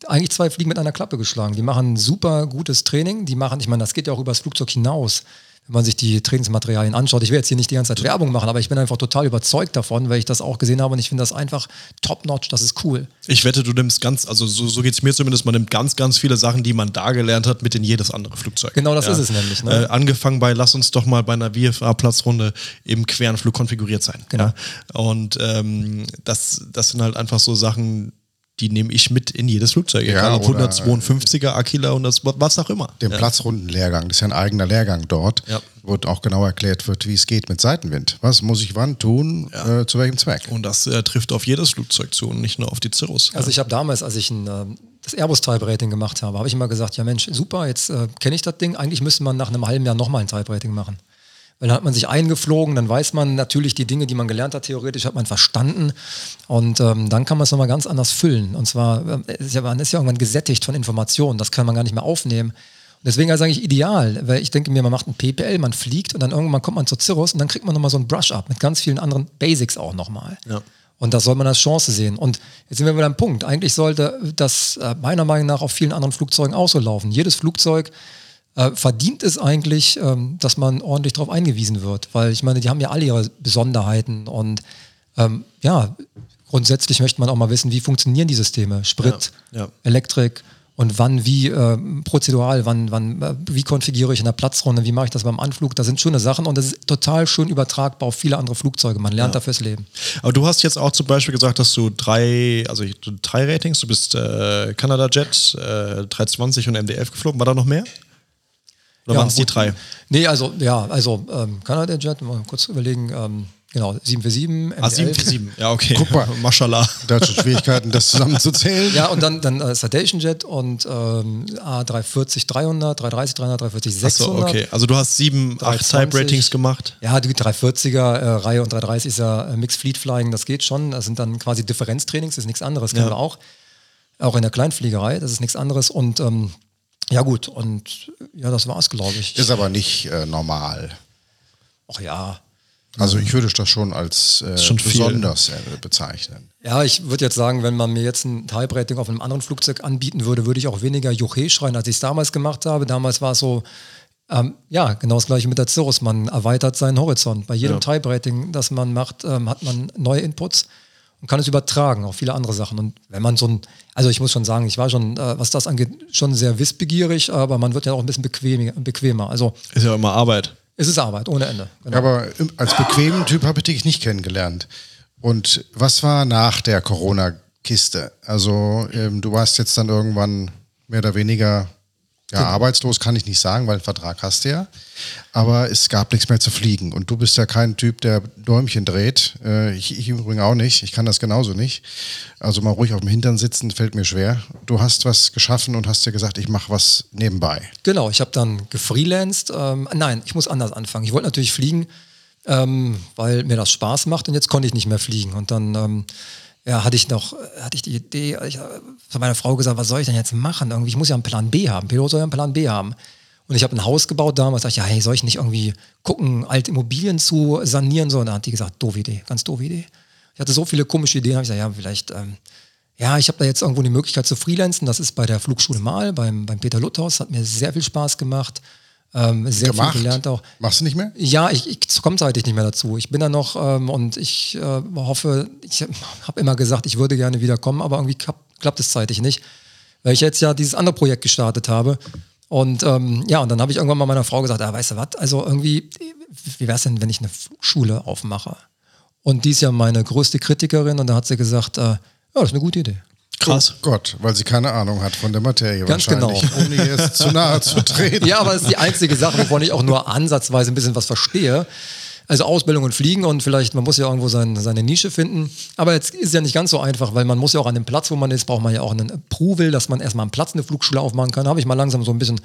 eigentlich zwei Fliegen mit einer Klappe geschlagen. Die machen super gutes Training. Die machen, ich meine, das geht ja auch über das Flugzeug hinaus. Wenn man sich die Trainingsmaterialien anschaut, ich will jetzt hier nicht die ganze Zeit Werbung machen, aber ich bin einfach total überzeugt davon, weil ich das auch gesehen habe und ich finde das einfach top-notch, das ist cool. Ich wette, du nimmst ganz, also so, so geht es mir zumindest, man nimmt ganz, ganz viele Sachen, die man da gelernt hat, mit in jedes andere Flugzeug. Genau das ist es nämlich, ne? Äh, angefangen bei, lass uns doch mal bei einer VFA-Platzrunde im Querenflug konfiguriert sein. Genau. Ja? Und ähm, das, das sind halt einfach so Sachen, die nehme ich mit in jedes Flugzeug. Ja, Egal ob oder, 152er, Aquila und das, was auch immer. Den ja. Platzrundenlehrgang, das ist ja ein eigener Lehrgang dort, Ja. wo auch genau erklärt wird, wie es geht mit Seitenwind. Was muss ich wann tun, äh, zu welchem Zweck? Und das äh, trifft auf jedes Flugzeug zu und nicht nur auf die Cirrus. Also ich habe damals, als ich ein, ähm, das Airbus Type Rating gemacht habe, habe ich immer gesagt, ja Mensch, super, jetzt äh, kenne ich das Ding. Eigentlich müsste man nach einem halben Jahr nochmal ein Type Rating machen. Weil dann hat man sich eingeflogen, dann weiß man natürlich die Dinge, die man gelernt hat, theoretisch hat man verstanden. Und ähm, dann kann man es nochmal ganz anders füllen. Und zwar, ähm, es ist ja, man ist ja irgendwann gesättigt von Informationen, das kann man gar nicht mehr aufnehmen. Und deswegen ist eigentlich ideal, weil ich denke mir, man macht ein PPL, man fliegt und dann irgendwann kommt man zur Cirrus und dann kriegt man nochmal so ein Brush-Up mit ganz vielen anderen Basics auch nochmal. Ja. Und das soll man als Chance sehen. Und jetzt sind wir wieder am Punkt. Eigentlich sollte das äh, meiner Meinung nach auf vielen anderen Flugzeugen auch so laufen. Jedes Flugzeug äh, verdient es eigentlich, ähm, dass man ordentlich darauf eingewiesen wird. Weil ich meine, die haben ja alle ihre Besonderheiten. Und ähm, ja, grundsätzlich möchte man auch mal wissen, wie funktionieren die Systeme. Sprit, Ja, ja. Elektrik. und wann wie äh, prozedural, wann, wann, äh, wie konfiguriere ich in der Platzrunde, wie mache ich das beim Anflug, das sind schöne Sachen und das ist total schön übertragbar auf viele andere Flugzeuge. Man lernt ja. dafür das Leben. Aber du hast jetzt auch zum Beispiel gesagt, dass du drei, also drei Ratings, du bist äh, Canada Jet, äh, 320 und MDF geflogen. War da noch mehr? Oder ja, waren es die drei? Nee, also ja, also ähm, Canada Jet, mal kurz überlegen, ähm, Genau, 747. Ah, 747, ja, okay. Guck mal, Mashallah. Da hat schon Schwierigkeiten, das zusammenzuzählen. Ja, und dann, dann äh, Citation Jet und ähm, A340 300, 330 300, 340 600. Achso, okay. Also du hast sieben, acht Type-Ratings gemacht? Ja, die 340er-Reihe äh, und 330 ist ja äh, Mixed Fleet Flying, das geht schon. Das sind dann quasi Differenztrainings, das ist nichts anderes, kennen ja. wir auch. Auch in der Kleinfliegerei, das ist nichts anderes. Und ähm, ja, gut, und ja, das war's, glaube ich. Ist aber nicht äh, normal. Ach ja, also ich würde das schon als äh, schon besonders äh, bezeichnen. Ja, ich würde jetzt sagen, wenn man mir jetzt ein Type-Rating auf einem anderen Flugzeug anbieten würde, würde ich auch weniger Juche schreien, als ich es damals gemacht habe. Damals war es so, ähm, ja, genau das gleiche mit der Cirrus. Man erweitert seinen Horizont. Bei jedem ja. Type-Rating, das man macht, ähm, hat man neue Inputs und kann es übertragen auf viele andere Sachen. Und wenn man so ein, also ich muss schon sagen, ich war schon, äh, was das angeht, schon sehr wissbegierig, aber man wird ja auch ein bisschen bequem, bequemer. Also ist ja immer Arbeit. Es ist Arbeit, ohne Ende. Genau. Aber als bequemen Typ habe ich dich nicht kennengelernt. Und was war nach der Corona-Kiste? Also ähm, du warst jetzt dann irgendwann mehr oder weniger ja, genau. arbeitslos kann ich nicht sagen, weil einen Vertrag hast du ja. Aber es gab nichts mehr zu fliegen. Und du bist ja kein Typ, der Däumchen dreht. Äh, ich, ich im Übrigen auch nicht. Ich kann das genauso nicht. Also mal ruhig auf dem Hintern sitzen, fällt mir schwer. Du hast was geschaffen und hast dir gesagt, ich mache was nebenbei. Genau, ich habe dann gefreelanced. Ähm, nein, ich muss anders anfangen. Ich wollte natürlich fliegen, ähm, weil mir das Spaß macht und jetzt konnte ich nicht mehr fliegen. Und dann ähm, ja, hatte ich noch, hatte ich die Idee, ich habe meiner Frau gesagt, was soll ich denn jetzt machen? Irgendwie, ich muss ja einen Plan B haben. Pilot soll ja einen Plan B haben. Und ich habe ein Haus gebaut damals, dachte ich, ja, hey, soll ich nicht irgendwie gucken, alte Immobilien zu sanieren? So, und dann hat die gesagt, doofe Idee, ganz doofe Idee. Ich hatte so viele komische Ideen, habe ich gesagt, ja, vielleicht, ähm, ja, ich habe da jetzt irgendwo die Möglichkeit zu freelancen. Das ist bei der Flugschule Mal, beim, beim Peter Luthaus, hat mir sehr viel Spaß gemacht. Ähm, sehr Gemacht. viel gelernt auch. Machst du nicht mehr? Ja, ich, ich komme zeitlich nicht mehr dazu. Ich bin da noch ähm, und ich äh, hoffe, ich habe immer gesagt, ich würde gerne wiederkommen, aber irgendwie klappt es zeitlich nicht, weil ich jetzt ja dieses andere Projekt gestartet habe. Und ähm, ja, und dann habe ich irgendwann mal meiner Frau gesagt, ah, weißt du was, also irgendwie, wie wäre es denn, wenn ich eine Schule aufmache? Und die ist ja meine größte Kritikerin und da hat sie gesagt, äh, ja, das ist eine gute Idee. Krass. Oh Gott, weil sie keine Ahnung hat von der Materie Ganz genau. ohne ihr es zu nahe zu treten. Ja, aber das ist die einzige Sache, wovon ich auch nur ansatzweise ein bisschen was verstehe. Also Ausbildung und Fliegen und vielleicht, man muss ja irgendwo sein, seine Nische finden. Aber jetzt ist ja nicht ganz so einfach, weil man muss ja auch an dem Platz, wo man ist, braucht man ja auch einen Approval, dass man erstmal am Platz eine Flugschule aufmachen kann. Da habe ich mal langsam so ein bisschen,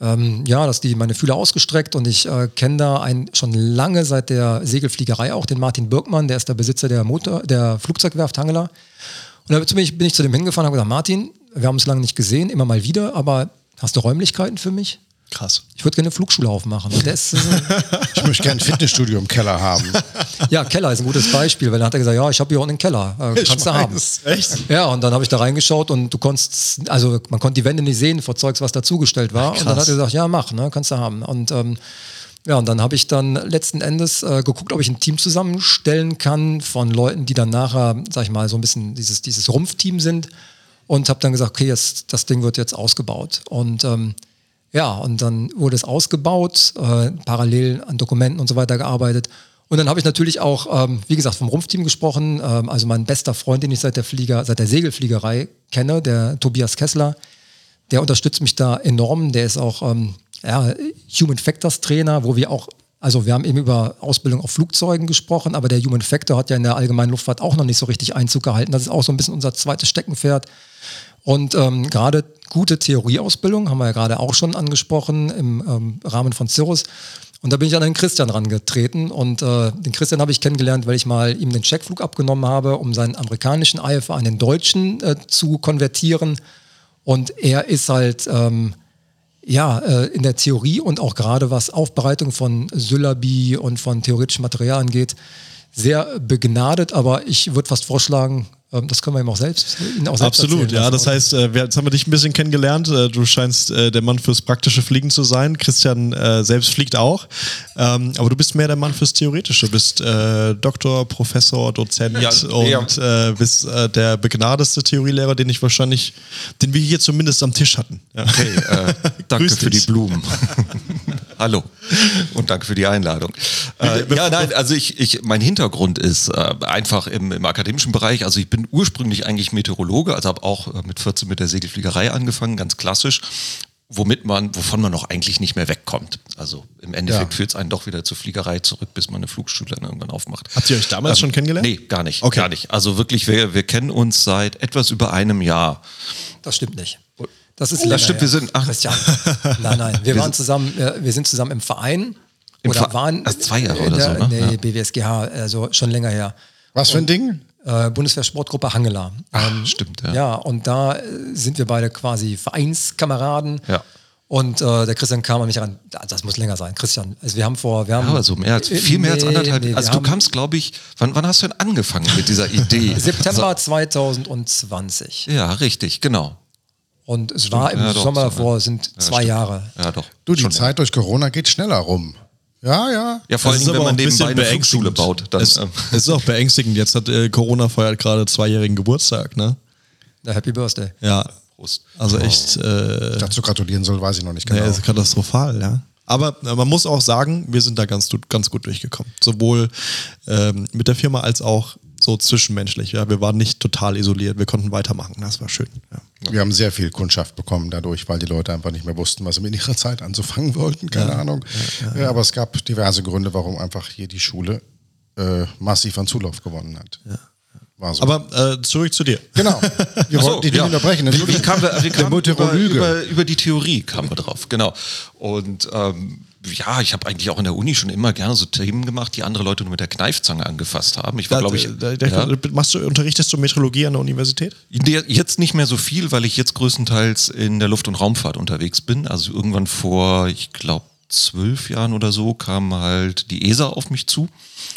ähm, ja, dass die meine Fühler ausgestreckt und ich äh, kenne da einen schon lange seit der Segelfliegerei auch, den Martin Birkmann, der ist der Besitzer der Motor, der Flugzeugwerft Hangela. Und dann bin ich zu dem hingefahren und habe gesagt, Martin, wir haben es lange nicht gesehen, immer mal wieder, aber hast du Räumlichkeiten für mich? Krass. Ich würde gerne eine Flugschule aufmachen. Ist, äh ich möchte gerne ein Fitnessstudio im Keller haben. Ja, Keller ist ein gutes Beispiel, weil dann hat er gesagt, ja, ich habe hier unten einen Keller, äh, kannst du haben. Echt? Ja, und dann habe ich da reingeschaut und du konntest, also man konnte die Wände nicht sehen vor Zeugs, was dazugestellt war. Ach, und dann hat er gesagt, ja, mach, ne, kannst du haben. Und ähm, ja, und dann habe ich dann letzten Endes äh, geguckt, ob ich ein Team zusammenstellen kann von Leuten, die dann nachher, sag ich mal, so ein bisschen dieses, dieses Rumpfteam sind. Und habe dann gesagt, okay, jetzt, das Ding wird jetzt ausgebaut. Und ähm, ja, und dann wurde es ausgebaut, äh, parallel an Dokumenten und so weiter gearbeitet. Und dann habe ich natürlich auch, ähm, wie gesagt, vom Rumpfteam gesprochen. Ähm, also mein bester Freund, den ich seit der Flieger, seit der Segelfliegerei kenne, der Tobias Kessler, der unterstützt mich da enorm. Der ist auch ähm, ja, Human Factors Trainer, wo wir auch, also wir haben eben über Ausbildung auf Flugzeugen gesprochen, aber der Human Factor hat ja in der allgemeinen Luftfahrt auch noch nicht so richtig Einzug gehalten. Das ist auch so ein bisschen unser zweites Steckenpferd. Und ähm, gerade gute Theorieausbildung haben wir ja gerade auch schon angesprochen im ähm, Rahmen von Cirrus. Und da bin ich an den Christian rangetreten und äh, den Christian habe ich kennengelernt, weil ich mal ihm den Checkflug abgenommen habe, um seinen amerikanischen IFA an den deutschen äh, zu konvertieren. Und er ist halt ähm, ja, äh, in der Theorie und auch gerade was Aufbereitung von Syllabi und von theoretischem Material angeht, sehr begnadet, aber ich würde fast vorschlagen, das können wir ihm auch selbst, ihn auch selbst Absolut, erzählen ja. Das heißt, äh, wir, jetzt haben wir dich ein bisschen kennengelernt. Äh, Du scheinst äh, der Mann fürs praktische Fliegen zu sein. Christian selbst fliegt auch. Ähm, aber du bist mehr der Mann fürs Theoretische. Du bist Doktor, Professor, Dozent Ja, und Äh, bist der begnadeste Theorielehrer, den ich wahrscheinlich, den wir hier zumindest am Tisch hatten. Ja. Hey, äh, danke Grüß für die dich. Blumen. Hallo und danke für die Einladung. Äh, ja, nein, also ich, ich, mein Hintergrund ist äh, einfach im, im akademischen Bereich. Also ich bin ursprünglich eigentlich Meteorologe, also habe auch äh, mit 14 mit der Segelfliegerei angefangen, ganz klassisch, womit man, wovon man noch eigentlich nicht mehr wegkommt. Also im Endeffekt Ja. führt es einen doch wieder zur Fliegerei zurück, bis man eine Flugschule dann irgendwann aufmacht. Habt ihr euch damals schon kennengelernt? Nee, gar nicht. Okay. Gar nicht. Also wirklich, wir, wir kennen uns seit etwas über einem Jahr. Das stimmt nicht. Das ist Das länger stimmt, her. wir sind- ach. Christian. Nein, nein. Wir, waren zusammen, äh, wir sind zusammen im Verein. Im oder Ver- waren. erst zwei Jahre in oder der, so, ne? Nee, Ja. BWSGH, also schon länger her. Was für ein Ding? Äh, Bundeswehr-Sportgruppe Hangela. Ähm, stimmt, ja. Ja, und da sind wir beide quasi Vereinskameraden. Ja. Und äh, der Christian kam an mich ran, "Ah, das muss länger sein. Christian, also wir haben vor, wir haben. Ja, aber so mehr als, viel mehr als nee, anderthalb. nee, also du kamst, glaube ich, wann, wann hast du denn angefangen mit dieser Idee? September 2020. Ja, richtig, genau. Und es war im ja, doch, Sommer so, davor, sind Ja, zwei stimmt. Jahre. Ja, doch. Du, die Schon Zeit durch Corona geht schneller rum. Ja, ja. Ja, vor allem, wenn man ein bisschen nebenbei eine Flugschule baut. Dann, es, ähm, es ist auch beängstigend. Jetzt hat äh, Corona feiert gerade zweijährigen Geburtstag, ne? Der Happy Birthday. Ja. Prost. Also echt, äh, Dazu gratulieren soll, weiß ich noch nicht ja, genau. ist katastrophal, ja. Aber äh, man muss auch sagen, wir sind da ganz, gut- ganz gut durchgekommen. Sowohl ähm, mit der Firma als auch so zwischenmenschlich. Ja. Wir waren nicht total isoliert, wir konnten weitermachen. Das war schön. Ja. Wir haben sehr viel Kundschaft bekommen dadurch, weil die Leute einfach nicht mehr wussten, was sie mit ihrer Zeit anzufangen wollten. Keine Ahnung. Ja, aber es gab diverse Gründe, warum einfach hier die Schule äh, massiv an Zulauf gewonnen hat. War so. Aber äh, zurück zu dir. genau. Wir so, wollten dich nicht unterbrechen. Wie, wie kamen wir, wie wir über, über, über die Theorie kamen wir drauf, genau. Und ähm, ja, ich habe eigentlich auch in der Uni schon immer gerne so Themen gemacht, die andere Leute nur mit der Kneifzange angefasst haben. Ich war, glaube ich, Da- da- ja. machst du, unterrichtest du Meteorologie an der Universität? Jetzt nicht mehr so viel, weil ich jetzt größtenteils in der Luft- und Raumfahrt unterwegs bin. Also irgendwann vor, ich glaube, zwölf Jahren oder so kam halt die ESA auf mich zu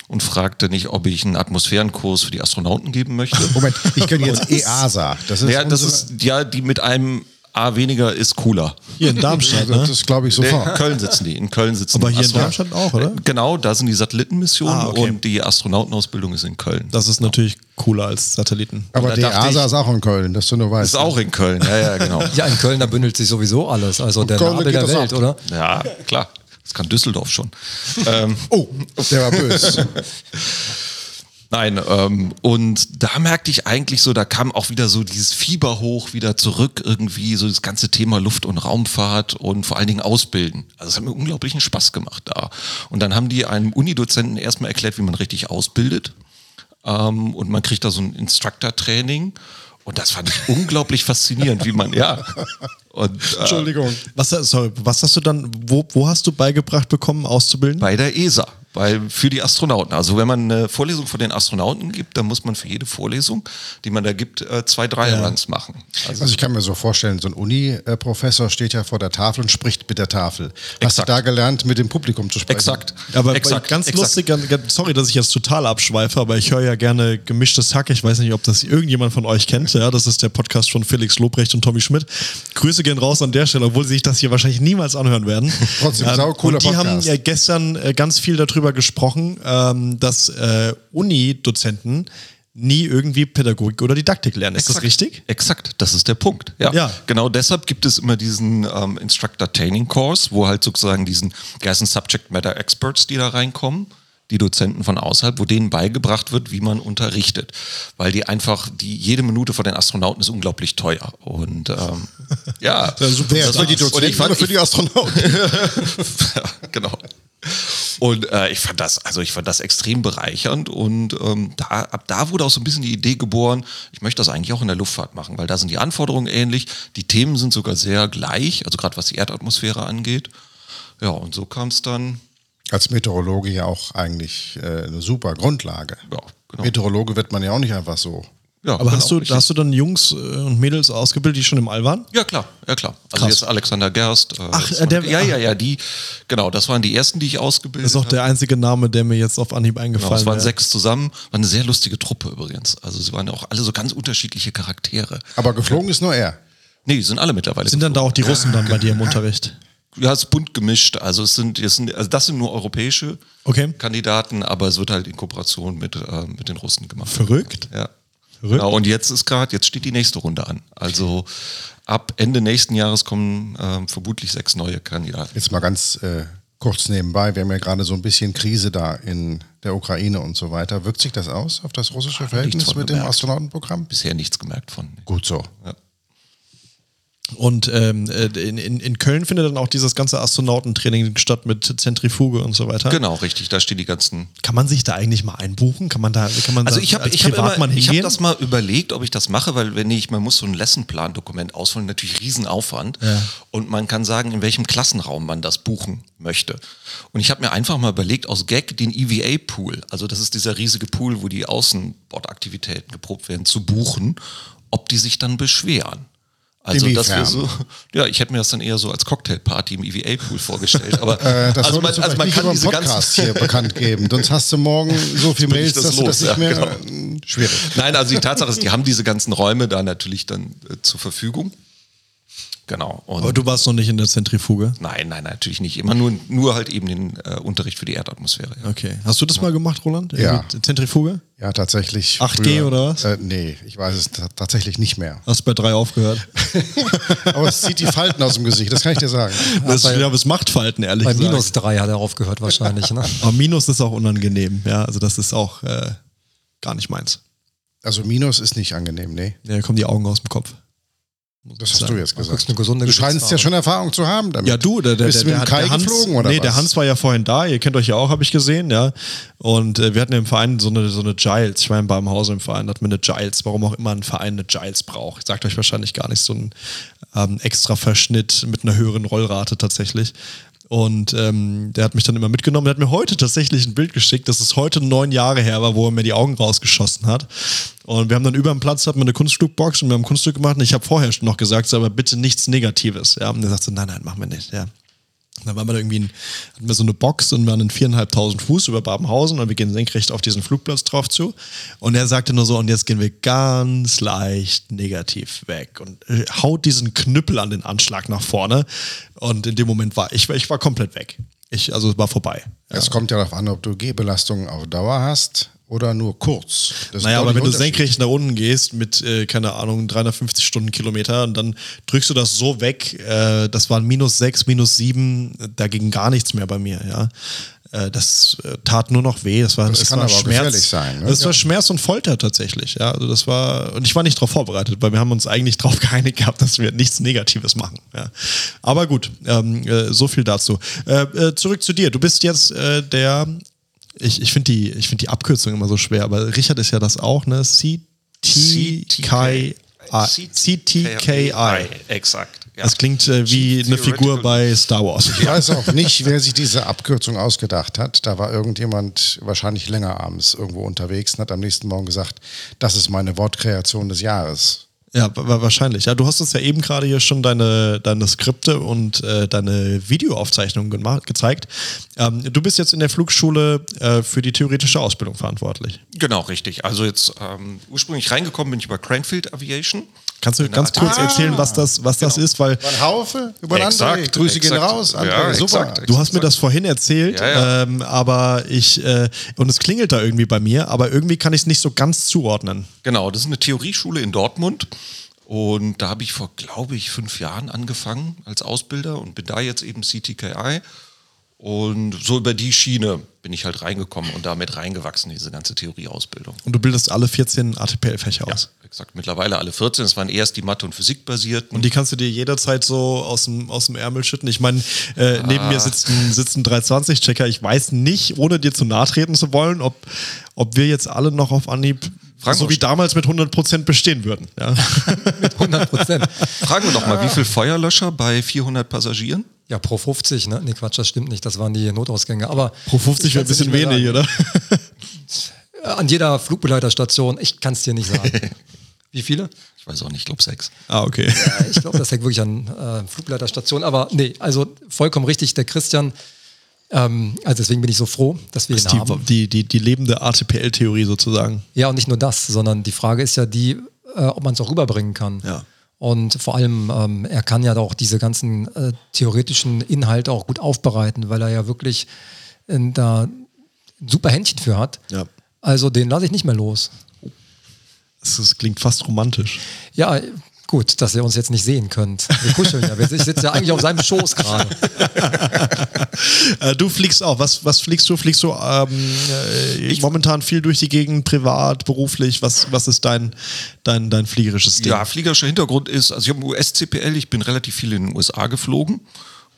und fragte nicht, ob ich einen Atmosphärenkurs für die Astronauten geben möchte. Moment, ich kenne jetzt EASA. Das ist, ja, das ist ja die mit einem A weniger ist cooler. Hier in Darmstadt, ne? das glaube ich sofort. Köln sitzen die. In Köln sitzen Aber die hier in. Darmstadt auch, oder? Genau, da sind die Satellitenmissionen Ah, okay. und die Astronautenausbildung ist in Köln. Das ist natürlich cooler als Satelliten. Aber da die EASA ich- ist auch in Köln, dass du nur weißt. ist auch in Köln, ja, ja, genau. Ja, in Köln, da bündelt sich sowieso alles. Also der Köln Nabel der Welt, oder? Ja, klar. Das kann Düsseldorf schon. ähm, Oh, der war böse. Nein, ähm, und da merkte ich eigentlich so, da kam auch wieder so dieses Fieber hoch, wieder zurück irgendwie, so das ganze Thema Luft- und Raumfahrt und vor allen Dingen Ausbilden. Also es hat mir unglaublichen Spaß gemacht da. Und dann haben die einem Unidozenten erstmal erklärt, wie man richtig ausbildet. Ähm, und man kriegt da so ein Instructor-Training. Und das fand ich unglaublich faszinierend, wie man, ja. Und, äh, Entschuldigung. Was, sorry, was hast du dann, wo, wo hast du beigebracht bekommen, auszubilden? Bei der ESA, bei, für die Astronauten. Also wenn man eine Vorlesung von den Astronauten gibt, dann muss man für jede Vorlesung, die man da gibt, äh, zwei Dreier-Runs machen. Also, Also ich kann mir so vorstellen, so ein Uni-Professor steht ja vor der Tafel und spricht mit der Tafel. Hast Exakt. du da gelernt, mit dem Publikum zu sprechen? exakt. Aber exakt, ganz exakt. lustig, ganz, ganz- sorry, dass ich jetzt total abschweife, aber ich höre ja gerne gemischtes Hack. Ich weiß nicht, ob das irgendjemand von euch kennt. Ja, das ist der Podcast von Felix Lobrecht und Tommy Schmidt. Grüße gehen raus an der Stelle, obwohl sie sich das hier wahrscheinlich niemals anhören werden. Trotzdem, Ähm, sau cooler und die haben Podcast. ja gestern äh, ganz viel darüber gesprochen, ähm, dass äh, Uni-Dozenten nie irgendwie Pädagogik oder Didaktik lernen. Ist das Exakt. richtig? Exakt, das ist der Punkt. Ja. Ja. Genau deshalb gibt es immer diesen ähm, Instructor Training Course, wo halt sozusagen diesen ganzen Subject Matter Experts, die da reinkommen, die Dozenten von außerhalb, wo denen beigebracht wird, wie man unterrichtet. Weil die einfach, die jede Minute von den Astronauten ist unglaublich teuer. Und ähm, ja, super. Wer? Das Für die Dozenten oder für die Astronauten? ja, genau. Und äh, ich fand das, also ich fand das extrem bereichernd und ähm, da, ab da wurde auch so ein bisschen die Idee geboren, ich möchte das eigentlich auch in der Luftfahrt machen, weil da sind die Anforderungen ähnlich, die Themen sind sogar sehr gleich, also gerade was die Erdatmosphäre angeht. Ja, und so kam es dann, Als Meteorologe ja auch eigentlich äh, eine super Grundlage. ja, genau. Meteorologe wird man ja auch nicht einfach so. Ja, Aber hast genau, du, richtig. hast du dann Jungs äh, und Mädels ausgebildet, die schon im All waren? Ja, klar, ja klar. Also Krass. jetzt Alexander Gerst. Äh, Ach, äh, der- waren- ja, ja, ja, die, genau, das waren die ersten, die ich ausgebildet Das ist auch habe. der einzige Name, der mir jetzt auf Anhieb Genau, eingefallen es waren wäre. sechs zusammen, war eine sehr lustige Truppe übrigens. Also sie waren auch alle so ganz unterschiedliche Charaktere. Aber geflogen ist nur er. Nee, die sind alle mittlerweile. Sind dann da auch die Russen dann bei dir im Unterricht? Ja, es ist bunt gemischt. Also es sind, es sind also das sind nur europäische Okay. Kandidaten, aber es wird halt in Kooperation mit, äh, mit den Russen gemacht. Verrückt. Ja. Verrückt. Genau, und jetzt ist gerade, jetzt steht die nächste Runde an. Also ab Ende nächsten Jahres kommen ähm, vermutlich sechs neue Kandidaten. Jetzt mal ganz äh, kurz nebenbei. Wir haben ja gerade so ein bisschen Krise da in der Ukraine und so weiter. Wirkt sich das aus auf das russische Verhältnis von mit dem gemerkt. Astronautenprogramm? Bisher nichts gemerkt von. Gut so. Und ähm, äh, in, in, in Köln findet dann auch dieses ganze Astronautentraining statt mit Zentrifuge und so weiter. Genau, richtig. Da stehen die ganzen Kann man sich da eigentlich mal einbuchen? Kann man da, kann man Also da ich habe ich hab Privatmann immer, ich hab hingehen? das mal überlegt, ob ich das mache, weil wenn ich, man muss so ein Lessonplan-Dokument ausfüllen, natürlich Riesenaufwand. Ja. Und man kann sagen, in welchem Klassenraum man das buchen möchte. Und ich habe mir einfach mal überlegt, aus Gag den EVA-Pool, also das ist dieser riesige Pool, wo die Außenbordaktivitäten geprobt werden, zu buchen, ob die sich dann beschweren. Also das wäre Inwiefern? so, ja, ich hätte mir das dann eher so als Cocktailparty im EVA-Pool vorgestellt. Aber Äh, das also man, also man kann diese Podcast hier bekannt geben. Sonst hast du morgen so viel Mails, das dass du das los, nicht ja, mehr... genau. Schwierig. Nein, also die Tatsache ist, die haben diese ganzen Räume da natürlich dann äh, zur Verfügung. Genau. Und Aber du warst noch nicht in der Zentrifuge. nein, nein, natürlich nicht. Immer nur, nur halt eben den äh, Unterricht für die Erdatmosphäre. Ja. Okay. Hast du das mal gemacht, Roland? Ja. Irgendwie Zentrifuge? Ja, tatsächlich. 8G oder was? Äh, nee, ich weiß es ta- tatsächlich nicht mehr. Hast bei drei aufgehört? Aber es zieht die Falten aus dem Gesicht, das kann ich dir sagen. Das, bei- ich glaube, es macht Falten, ehrlich Bei gesagt. minus drei hat er aufgehört wahrscheinlich. Ne? Aber Minus ist auch unangenehm, ja. Also das ist auch äh, gar nicht meins. Also Minus ist nicht angenehm, nee. Ja, da kommen die Augen aus dem Kopf. Das hast du jetzt gesagt. Du scheinst ja schon Erfahrung zu haben damit. Ja, du, der, der, Bist der, du mit dem Kai der Hans, geflogen oder nee, was? der Hans war ja vorhin da. Ihr kennt euch ja auch, habe ich gesehen, ja. Und äh, wir hatten im Verein so eine, so eine Giles. Ich war in Babenhausen im Verein, hatten wir eine Giles. Warum auch immer ein Verein eine Giles braucht. Sagt euch wahrscheinlich gar nicht so ein ähm, extra Verschnitt mit einer höheren Rollrate tatsächlich. Und ähm, der hat mich dann immer mitgenommen. Der hat mir heute tatsächlich ein Bild geschickt, dass es heute neun Jahre her war, wo er mir die Augen rausgeschossen hat. Und wir haben dann über dem Platz hatten wir eine Kunstflugbox und wir haben Kunstflug gemacht. Und ich habe vorher schon noch gesagt, so, aber bitte nichts Negatives. Ja, und er sagt so, nein, nein, machen wir nicht. Ja. Und dann waren wir da irgendwie, in, hatten wir so eine Box und waren in viereinhalbtausend Fuß über Babenhausen und wir gehen senkrecht auf diesen Flugplatz drauf zu. Und er sagte nur so, und jetzt gehen wir ganz leicht negativ weg und äh, haut diesen Knüppel an den Anschlag nach vorne. Und in dem Moment war ich, ich war komplett weg. Ich, also es war vorbei. Es kommt ja darauf an, ob du Gehbelastungen auf Dauer hast oder nur kurz. Das Naja, aber wenn du senkrecht nach unten gehst mit, äh, keine Ahnung, 350 Stundenkilometer und dann drückst du das so weg, äh, das waren minus 6, minus 7, da ging gar nichts mehr bei mir, ja. Äh, das äh, tat nur noch weh. Das war, Das es kann war aber Schmerz. sein, ne? Das war Ja. Schmerz und Folter tatsächlich, ja. Also das war, und ich war nicht darauf vorbereitet, weil wir haben uns eigentlich darauf geeinigt gehabt, dass wir nichts Negatives machen. Ja. Aber gut, ähm, äh, so viel dazu. Äh, äh, zurück zu dir. Du bist jetzt äh, der ich, ich finde die, ich find die Abkürzung immer so schwer, aber Richard ist ja das auch, ne? CTKI. CTKI. Exakt. Ja. Das klingt äh, wie eine Figur bei Star Wars. Ich weiß auch nicht, wer sich diese Abkürzung ausgedacht hat. Da war irgendjemand wahrscheinlich länger abends irgendwo unterwegs und hat am nächsten Morgen gesagt, das ist meine Wortkreation des Jahres. Ja, wa- wa- wahrscheinlich. Ja, du hast uns ja eben gerade hier schon deine, deine Skripte und äh, deine Videoaufzeichnungen gemacht, gezeigt. Ähm, du bist jetzt in der Flugschule äh, für die theoretische Ausbildung verantwortlich. Genau, richtig. Also jetzt ähm, ursprünglich reingekommen bin ich über Cranfield Aviation. Kannst du ganz Ah, kurz erzählen, was das, was das ist? Weil Über einen Haufe, über einen Exakt, André. Grüße gehen exakt. raus, André, Ja, super. exakt. Du hast mir das vorhin erzählt, Ja, ja. Ähm, aber ich, äh, und es klingelt da irgendwie bei mir, aber irgendwie kann ich es nicht so ganz zuordnen. Genau, das ist eine Theorieschule in Dortmund. Und da habe ich vor, glaube ich, fünf Jahren angefangen als Ausbilder und bin da jetzt eben CTKI. Und so über die Schiene bin ich halt reingekommen und damit reingewachsen, diese ganze Theorieausbildung. Und du bildest alle 14 ATPL-Fächer Ja, aus. exakt. Mittlerweile alle 14. Es waren erst die Mathe- und Physik-basierten. Und die kannst du dir jederzeit so aus dem, aus dem Ärmel schütten. Ich meine, äh, neben Ah. mir sitzt ein, sitzt ein 320-Checker. Ich weiß nicht, ohne dir zu nahe treten zu wollen, ob, ob wir jetzt alle noch auf Anhieb Fragen so wie damals mit 100% bestehen würden. Ja. 100 Prozent. Fragen wir doch mal, wie viel Feuerlöscher bei 400 Passagieren? Ja, pro 50, ne? Nee, Quatsch, das stimmt nicht. Das waren die Notausgänge. Aber Pro 50 ich wäre ein bisschen wenig, sagen. oder? An jeder Flugbegleiterstation, ich kann es dir nicht sagen. Wie viele? Ich weiß auch nicht, ich glaube sechs. Ah, okay. Ja, ich glaube, das hängt wirklich an äh, Flugleiterstation. Aber nee, also vollkommen richtig, der Christian. Ähm, also deswegen bin ich so froh, dass wir Das ihn haben. die, die, die, lebende ATPL-Theorie sozusagen. Ja, und nicht nur das, sondern die Frage ist ja die, äh, ob man es auch rüberbringen kann. Ja. Und vor allem, ähm, er kann ja auch diese ganzen äh, theoretischen Inhalte auch gut aufbereiten, weil er ja wirklich äh, da ein super Händchen für hat. Ja. Also den lasse ich nicht mehr los. Das, das klingt fast romantisch. Ja, gut, dass ihr uns jetzt nicht sehen könnt. Wir kuscheln ja. Wir- Ich sitze ja eigentlich auf seinem Schoß gerade. Äh, du fliegst auch. Was, was fliegst du? Fliegst du ähm, äh, momentan viel durch die Gegend, privat, beruflich? Was, was ist dein, dein, dein fliegerisches Ding? Ja, fliegerischer Hintergrund ist, also ich habe US-CPL, ich bin relativ viel in den USA geflogen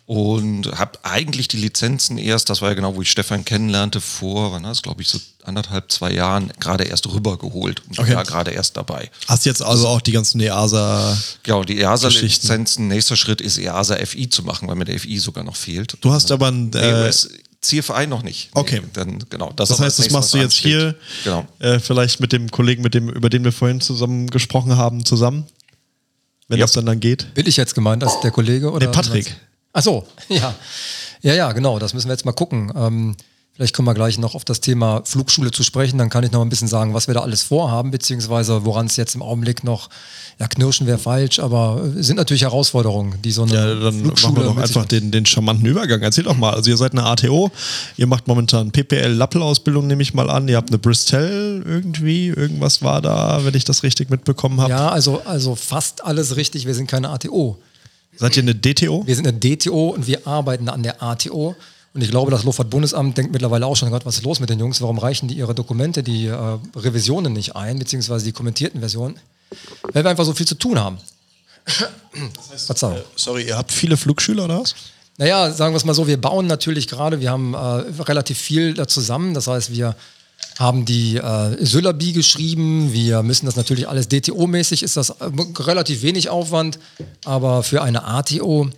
und habe eigentlich die Lizenzen erst, das war ja genau, wo ich Stefan kennenlernte, vor, wann war das, glaube ich, so anderthalb, zwei Jahren, gerade erst rübergeholt und Okay. war gerade erst dabei. Hast jetzt also auch die ganzen EASA. Genau, die. EASA-Lizenzen, nächster Schritt ist EASA FI zu machen, weil mir der FI sogar noch fehlt. Du hast aber ein. Äh, CFI noch nicht. Okay. Nee, dann, genau, das auch heißt, das machst du jetzt ansteht. hier Genau. äh, vielleicht mit dem Kollegen, mit dem, über den wir vorhin zusammen gesprochen haben, zusammen. Wenn Ja. das dann dann geht. Bin ich jetzt gemeint als der Kollege? Oder Nee, Patrick. Ach so, ja. Ja, ja, genau. Das müssen wir jetzt mal gucken. Ähm, vielleicht kommen wir gleich noch auf das Thema Flugschule zu sprechen. Dann kann ich noch ein bisschen sagen, was wir da alles vorhaben, beziehungsweise woran es jetzt im Augenblick noch, ja, knirschen wäre falsch, aber äh, sind natürlich Herausforderungen, die so eine Ja, dann Flugschule machen wir doch einfach den, den charmanten Übergang. Erzähl doch mal. Also ihr seid eine ATO, ihr macht momentan PPL-Lappel-Ausbildung, nehme ich mal an. Ihr habt eine Bristol irgendwie, irgendwas war da, wenn ich das richtig mitbekommen habe. Ja, also, also fast alles richtig. Wir sind keine ATO. Seid ihr eine DTO? Wir sind eine DTO und wir arbeiten an der ATO. Und ich glaube, das Luftfahrtbundesamt denkt mittlerweile auch schon, Gott, was ist los mit den Jungs? Warum reichen die ihre Dokumente, die äh, Revisionen nicht ein, beziehungsweise die kommentierten Versionen? Weil wir einfach so viel zu tun haben. Verzeihung. Sorry, ihr habt viele Flugschüler oder was? Naja, sagen wir es mal so, wir bauen natürlich gerade, wir haben äh, relativ viel da zusammen. Das heißt, wir haben die äh, Syllabi geschrieben. Wir müssen das natürlich alles DTO-mäßig, ist das äh, relativ wenig Aufwand. Aber für eine ATO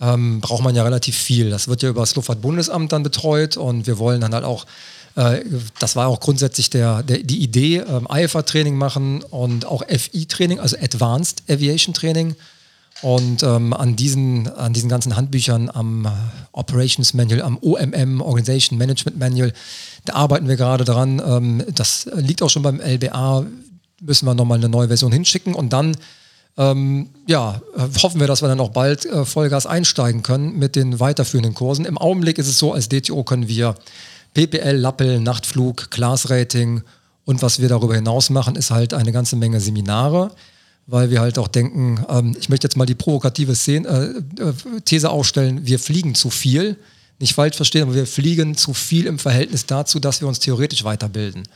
ähm, braucht man ja relativ viel. Das wird ja über das Luftfahrtbundesamt dann betreut und wir wollen dann halt auch, äh, das war auch grundsätzlich der, der, die Idee, ähm, IFA-Training machen und auch FI-Training, also Advanced Aviation Training. Und ähm, an, diesen, an diesen ganzen Handbüchern, am Operations Manual, am OMM, Organization Management Manual, da arbeiten wir gerade dran. Ähm, das liegt auch schon beim LBA, müssen wir nochmal eine neue Version hinschicken und dann ähm, ja, hoffen wir, dass wir dann auch bald äh, Vollgas einsteigen können mit den weiterführenden Kursen. Im Augenblick ist es so, als DTO können wir PPL, Lappel, Nachtflug, Class Rating und was wir darüber hinaus machen, ist halt eine ganze Menge Seminare, weil wir halt auch denken, ähm, ich möchte jetzt mal die provokative Szene, äh, äh, These aufstellen, wir fliegen zu viel. Nicht falsch verstehen, aber wir fliegen zu viel im Verhältnis dazu, dass wir uns theoretisch weiterbilden,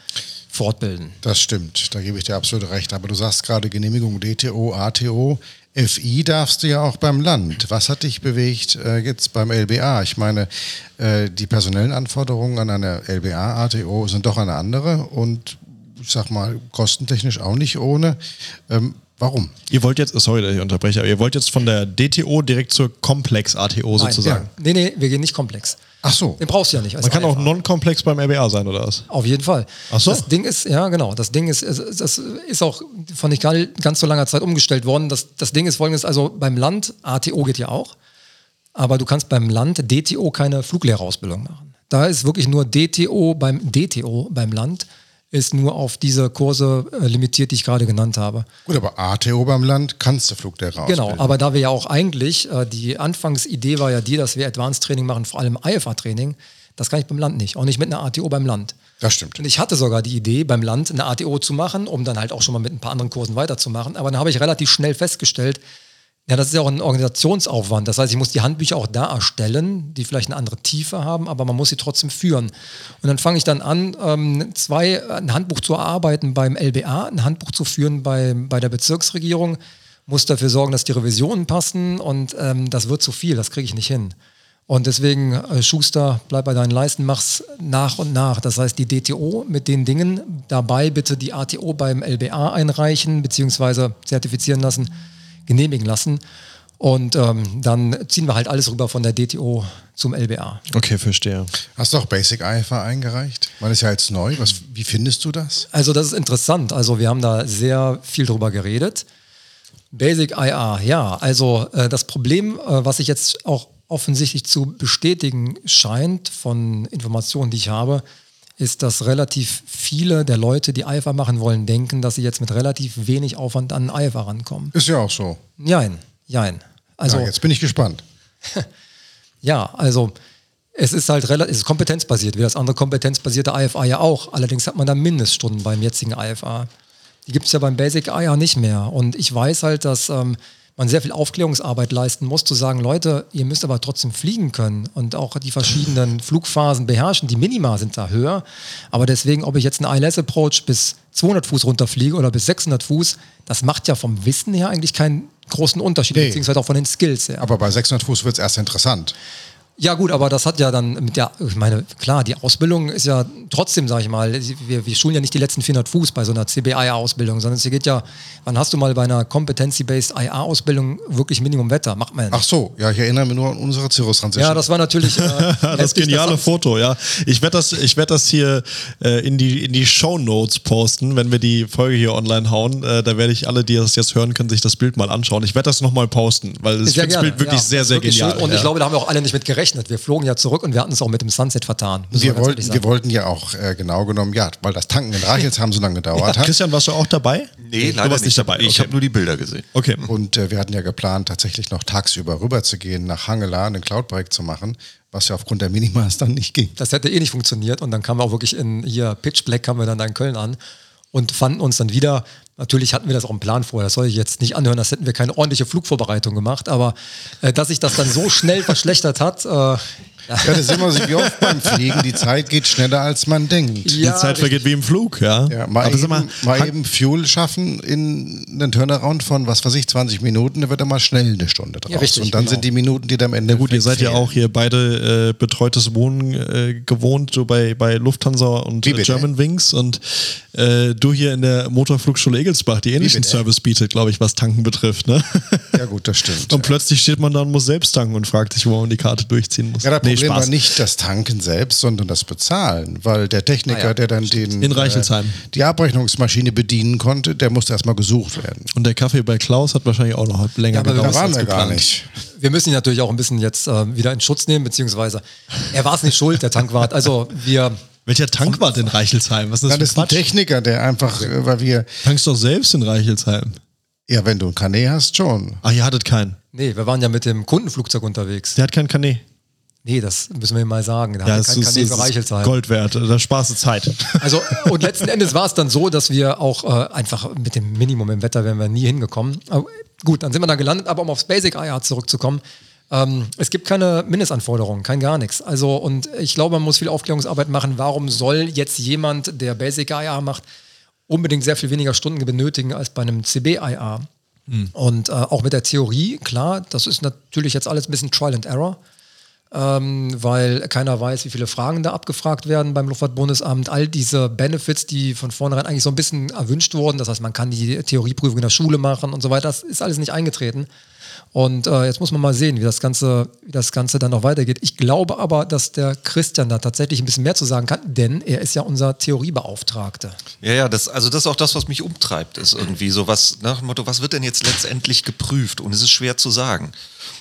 fortbilden. Das stimmt, da gebe ich dir absolut recht. Aber du sagst gerade Genehmigung DTO, ATO. FI darfst du ja auch beim Land. Was hat dich bewegt äh, jetzt beim LBA? Ich meine, äh, die personellen Anforderungen an eine LBA, ATO sind doch eine andere und ich sag mal, kostentechnisch auch nicht ohne. Ähm, warum? Ihr wollt jetzt, sorry, dass ich unterbreche, aber ihr wollt jetzt von der DTO direkt zur Komplex-ATO sozusagen. Ja. Nee, nee, wir gehen nicht komplex. Ach so. Den brauchst du ja nicht. Man kann auch IFA. non-komplex beim RBA sein, oder was? Auf jeden Fall. Ach so. Das Ding ist, ja genau, das Ding ist, das ist auch von nicht ganz so langer Zeit umgestellt worden. Das, das Ding ist folgendes, also beim Land, ATO geht ja auch, aber du kannst beim Land DTO keine Fluglehrerausbildung machen. Da ist wirklich nur DTO beim DTO beim Land ist nur auf diese Kurse äh, limitiert, die ich gerade genannt habe. Gut, aber ATO beim Land kannst du Fluglehrer Genau, ausbilden. aber da wir ja auch eigentlich, äh, die Anfangsidee war ja die, dass wir Advanced Training machen, vor allem IFA-Training. Das kann ich beim Land nicht, auch nicht mit einer ATO beim Land. Das stimmt. Und ich hatte sogar die Idee, beim Land eine ATO zu machen, um dann halt auch schon mal mit ein paar anderen Kursen weiterzumachen. Aber dann habe ich relativ schnell festgestellt, ja, das ist ja auch ein Organisationsaufwand. Das heißt, ich muss die Handbücher auch da erstellen, die vielleicht eine andere Tiefe haben, aber man muss sie trotzdem führen. Und dann fange ich dann an, ähm, zwei, ein Handbuch zu erarbeiten beim LBA, ein Handbuch zu führen bei, bei der Bezirksregierung, muss dafür sorgen, dass die Revisionen passen und ähm, das wird zu viel, das kriege ich nicht hin. Und deswegen, äh, Schuster, bleib bei deinen Leisten, mach's nach und nach. Das heißt, die DTO mit den Dingen, dabei bitte die ATO beim LBA einreichen, beziehungsweise zertifizieren lassen, genehmigen lassen. Und ähm, dann ziehen wir halt alles rüber von der DTO zum LBA. Okay, verstehe. Hast du auch Basic IFA eingereicht? Das ist ja jetzt neu. Was, wie findest du das? Also das ist interessant. Also wir haben da sehr viel drüber geredet. Basic IA, ja. Also äh, das Problem, äh, was sich jetzt auch offensichtlich zu bestätigen scheint von Informationen, die ich habe, ist, dass relativ viele der Leute, die IFA machen wollen, denken, dass sie jetzt mit relativ wenig Aufwand an IFA rankommen. Ist ja auch so. Jein, jein. Also ja, jetzt bin ich gespannt. Ja, also es ist halt relativ, es ist kompetenzbasiert, wie das andere kompetenzbasierte IFA ja auch. Allerdings hat man da Mindeststunden beim jetzigen IFA. Die gibt es ja beim Basic IA nicht mehr. Und ich weiß halt, dass ähm, man sehr viel Aufklärungsarbeit leisten muss, zu sagen, Leute, ihr müsst aber trotzdem fliegen können und auch die verschiedenen Flugphasen beherrschen. Die Minima sind da höher. Aber deswegen, ob ich jetzt einen ILS Approach bis 200 Fuß runterfliege oder bis 600 Fuß, das macht ja vom Wissen her eigentlich keinen großen Unterschied, Nee. beziehungsweise auch von den Skills her. Aber bei 600 Fuß wird es erst interessant. Ja gut, aber das hat ja dann mit der, ich meine, klar, die Ausbildung ist ja trotzdem, sage ich mal, wir, wir schulen ja nicht die letzten 400 Fuß bei so einer CBIA-Ausbildung, sondern es geht ja, wann hast du mal bei einer Competency-Based IA-Ausbildung wirklich Minimum Wetter? Macht man ja. Ach so, ja, ich erinnere mich nur an unsere Cirrus Transition. ja, das war natürlich äh, Das geniale hat- Foto, ja. Ich werde das, ich werd das hier äh, in die, in die Show Notes posten, wenn wir die Folge hier online hauen. Äh, da werde ich alle, die das jetzt hören, können sich das Bild mal anschauen. Ich werde das nochmal posten, weil das Bild wirklich ja. sehr, Das sehr genial. schön. Und ja. ich glaube, da haben wir auch alle nicht mit gerechnet. Wir flogen ja zurück und wir hatten es auch mit dem Sunset vertan. wir, wollten, wir wollten ja auch äh, genau genommen, ja, weil das Tanken in Reichelsheim so lange gedauert hat. Christian, warst du auch dabei? Nee, du leider warst nicht dabei. Ich okay. habe nur die Bilder gesehen. okay. Und äh, wir hatten ja geplant, tatsächlich noch tagsüber rüber zu gehen, nach Hangela einen Cloud-Break zu machen, was ja aufgrund der Minimas dann nicht ging. Das hätte eh nicht funktioniert. Und dann kamen wir auch wirklich in hier Pitch Black kamen wir dann da in Köln an und fanden uns dann wieder. Natürlich hatten wir das auch im Plan vorher. Das soll ich jetzt nicht anhören, das hätten wir keine ordentliche Flugvorbereitung gemacht. Aber äh, dass sich das dann so schnell verschlechtert hat, äh, Ja, das ist immer so wie oft beim Fliegen, die Zeit geht schneller als man denkt. Die Zeit vergeht wie im Flug, ja. Ja, mal, Aber eben, mal, mal eben Fuel schaffen in einen Turnaround von, was weiß ich, 20 Minuten, da wird er mal schnell eine Stunde draus. richtig, Und dann genau. sind die Minuten, die dann am Ende Gut, ihr seid ja auch hier beide äh, betreutes Wohnen äh, gewohnt, so bei, bei Lufthansa und äh? German Wings und äh, du hier in der Motorflugschule Egelsbach, die ähnlichen? Service bietet, glaube ich, was Tanken betrifft. Ne? Ja gut, das stimmt. Und plötzlich steht man da und muss selbst tanken und fragt sich, wo man die Karte durchziehen muss. Ja, das Nee, Problem Spaß. war nicht das Tanken selbst, sondern das Bezahlen, weil der Techniker, Ah ja, der dann den, In Reichelsheim. äh, die Abrechnungsmaschine bedienen konnte, der musste erstmal gesucht werden. Und der Kaffee bei Klaus hat wahrscheinlich auch noch länger Ja, aber gedauert. Da waren wir gar nicht. wir müssen ihn natürlich auch ein bisschen jetzt äh, wieder in Schutz nehmen, beziehungsweise er war es nicht schuld, der Tankwart. Also wir, Welcher Tankwart in Reichelsheim? Was ist das, Das ist für ein Quatsch? Techniker, der einfach, äh, weil wir, Tankst doch selbst in Reichelsheim. ja, wenn du ein Kanä hast, schon. Ach, ihr hattet keinen. nee, wir waren ja mit dem Kundenflugzeug unterwegs. Der hat keinen Kanä. Nee, das müssen wir mal sagen. Der Ja, das kein ist, für ist Reichelsheim. Gold wert. Da sparst du Zeit. Also, und letzten Endes war es dann so, dass wir auch äh, einfach mit dem Minimum im Wetter wären wir nie hingekommen. Aber gut, dann sind wir da gelandet, aber um aufs Basic IR zurückzukommen. Ähm, es gibt keine Mindestanforderungen, kein gar nichts. Also, und ich glaube, man muss viel Aufklärungsarbeit machen. Warum soll jetzt jemand, der Basic IR macht, unbedingt sehr viel weniger Stunden benötigen als bei einem CB-IR? Und äh, auch mit der Theorie, klar, das ist natürlich jetzt alles ein bisschen Trial and Error ähm, weil keiner weiß, wie viele Fragen da abgefragt werden beim Luftfahrtbundesamt. All diese Benefits, die von vornherein eigentlich so ein bisschen erwünscht wurden, das heißt, man kann die Theorieprüfung in der Schule machen und so weiter, das ist alles nicht eingetreten. Und äh, jetzt muss man mal sehen, wie das, Ganze, wie das Ganze dann noch weitergeht. Ich glaube aber, dass der Christian da tatsächlich ein bisschen mehr zu sagen kann, denn er ist ja unser Theoriebeauftragter. Ja, ja, das, also das ist auch das, was mich umtreibt, ist irgendwie so was nach dem Motto, was wird denn jetzt letztendlich geprüft? Und es ist schwer zu sagen.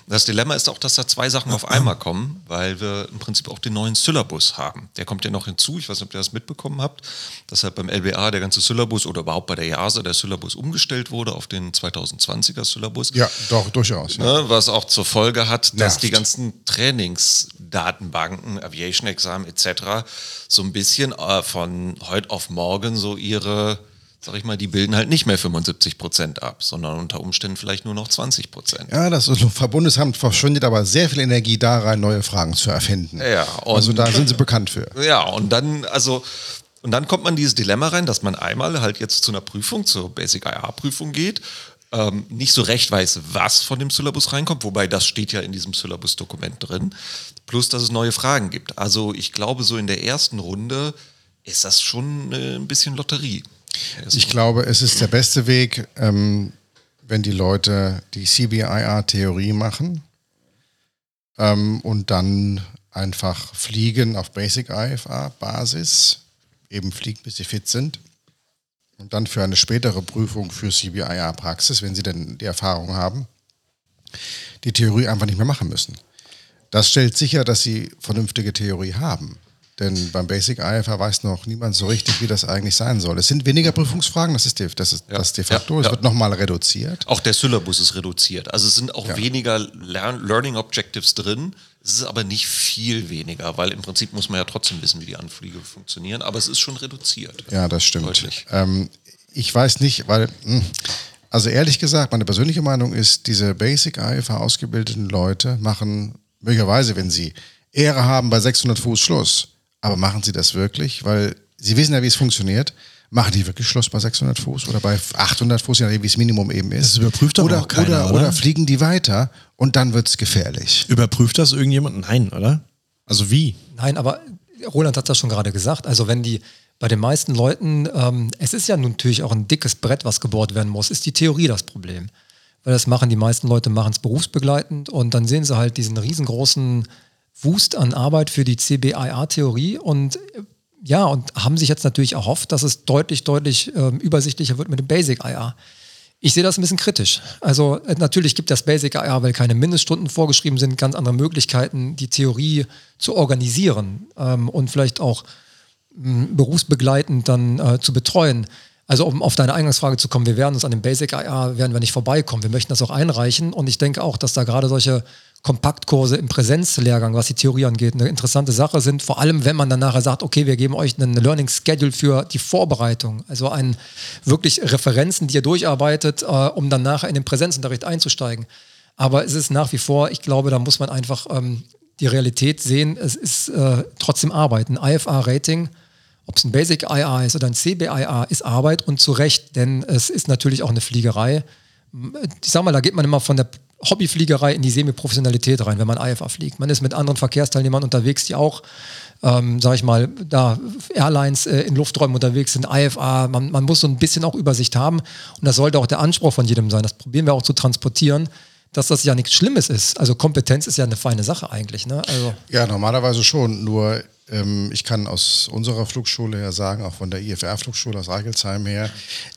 Das Dilemma ist auch, dass da zwei Sachen auf einmal kommen, weil wir im Prinzip auch den neuen Syllabus haben. Der kommt ja noch hinzu. Ich weiß nicht, ob ihr das mitbekommen habt, dass halt beim LBA der ganze Syllabus oder überhaupt bei der JASA der Syllabus umgestellt wurde auf den 2020er Syllabus. Ja, doch, durchaus. Ja. Ne, was auch zur Folge hat, dass Nervt. die ganzen Trainingsdatenbanken, Aviation-Examen etc. so ein bisschen äh, von heute auf morgen so ihre, sag ich mal, die bilden halt nicht mehr 75 Prozent ab, sondern unter Umständen vielleicht nur noch 20 Prozent. Ja, das Luftfahrtbundesamt verschwendet aber sehr viel Energie da rein, neue Fragen zu erfinden. Ja, also da sind sie bekannt für. Ja, und dann, also, und dann kommt man in dieses Dilemma rein, dass man einmal halt jetzt zu einer Prüfung, zur Basic IA-Prüfung geht, ähm, nicht so recht weiß, was von dem Syllabus reinkommt, wobei das steht ja in diesem Syllabus-Dokument drin, plus dass es neue Fragen gibt. Also ich glaube, so in der ersten Runde ist das schon äh, ein bisschen Lotterie. Ich glaube, es ist der beste Weg, ähm, wenn die Leute die CBIR-Theorie machen ähm, und dann einfach fliegen auf Basic IFA-Basis, eben fliegen, bis sie fit sind. Und dann für eine spätere Prüfung für CBIR-Praxis, wenn sie denn die Erfahrung haben, die Theorie einfach nicht mehr machen müssen. Das stellt sicher, dass sie vernünftige Theorie haben. Denn beim Basic IFA weiß noch niemand so richtig, wie das eigentlich sein soll. Es sind weniger Prüfungsfragen, das ist, de, das ist Ja. das de facto. Ja, Es ja. wird nochmal reduziert. Auch der Syllabus ist reduziert. Also es sind auch weniger Lern Learning Objectives drin. Es ist aber nicht viel weniger, weil im Prinzip muss man ja trotzdem wissen, wie die Anflüge funktionieren. Aber es ist schon reduziert. Ja, das stimmt. Deutlich. Ähm, ich weiß nicht, weil, mh, also ehrlich gesagt, meine persönliche Meinung ist, diese Basic IFA ausgebildeten Leute machen möglicherweise, wenn sie Ehre haben, bei 600 Fuß Schluss. Aber machen sie das wirklich? Weil sie wissen ja, wie es funktioniert. Machen die wirklich Schluss bei 600 Fuß oder bei 800 Fuß, je nachdem, wie es Minimum eben ist? Das überprüft doch oder, auch keiner, oder, oder? oder fliegen die weiter und dann wird's gefährlich. Überprüft das irgendjemand? Nein, oder? Also wie? Nein, aber Roland hat das schon gerade gesagt. Also wenn die bei den meisten Leuten, ähm, es ist ja nun natürlich auch ein dickes Brett, was gebohrt werden muss, ist die Theorie das Problem. Weil das machen die meisten Leute, machen es berufsbegleitend und dann sehen sie halt diesen riesengroßen Wust an Arbeit für die CBIA-Theorie und ja, und haben sich jetzt natürlich erhofft, dass es deutlich, deutlich ähm, übersichtlicher wird mit dem Basic IA. Ich sehe das ein bisschen kritisch. Also äh, natürlich gibt das Basic IA, weil keine Mindeststunden vorgeschrieben sind, ganz andere Möglichkeiten, die Theorie zu organisieren ähm, und vielleicht auch mh, berufsbegleitend dann äh, zu betreuen. Also um auf deine Eingangsfrage zu kommen, wir werden uns an dem Basic IA werden wir nicht vorbeikommen. Wir möchten das auch einreichen und ich denke auch, dass da gerade solche Kompaktkurse im Präsenzlehrgang, was die Theorie angeht, eine interessante Sache sind. Vor allem, wenn man dann nachher sagt, okay, wir geben euch einen Learning Schedule für die Vorbereitung. Also ein wirklich Referenzen, die ihr durcharbeitet, äh, um dann nachher in den Präsenzunterricht einzusteigen. Aber es ist nach wie vor, ich glaube, da muss man einfach ähm, die Realität sehen. Es ist äh, trotzdem Arbeit. Ein IFA-Rating, ob es ein Basic IA ist oder ein CBIA, ist Arbeit und zu Recht, denn es ist natürlich auch eine Fliegerei. Ich sag mal, da geht man immer von der Hobbyfliegerei in die Semiprofessionalität rein, wenn man IFA fliegt. Man ist mit anderen Verkehrsteilnehmern unterwegs, die auch, ähm, sag ich mal, da Airlines äh, in Lufträumen unterwegs sind, IFA. Man, man muss so ein bisschen auch Übersicht haben und das sollte auch der Anspruch von jedem sein. Das probieren wir auch zu transportieren, dass das ja nichts Schlimmes ist. Also Kompetenz ist ja eine feine Sache eigentlich. Ne? Also Ja, normalerweise schon. Nur ähm, ich kann aus unserer Flugschule her sagen, auch von der IFR-Flugschule aus Reichelsheim her,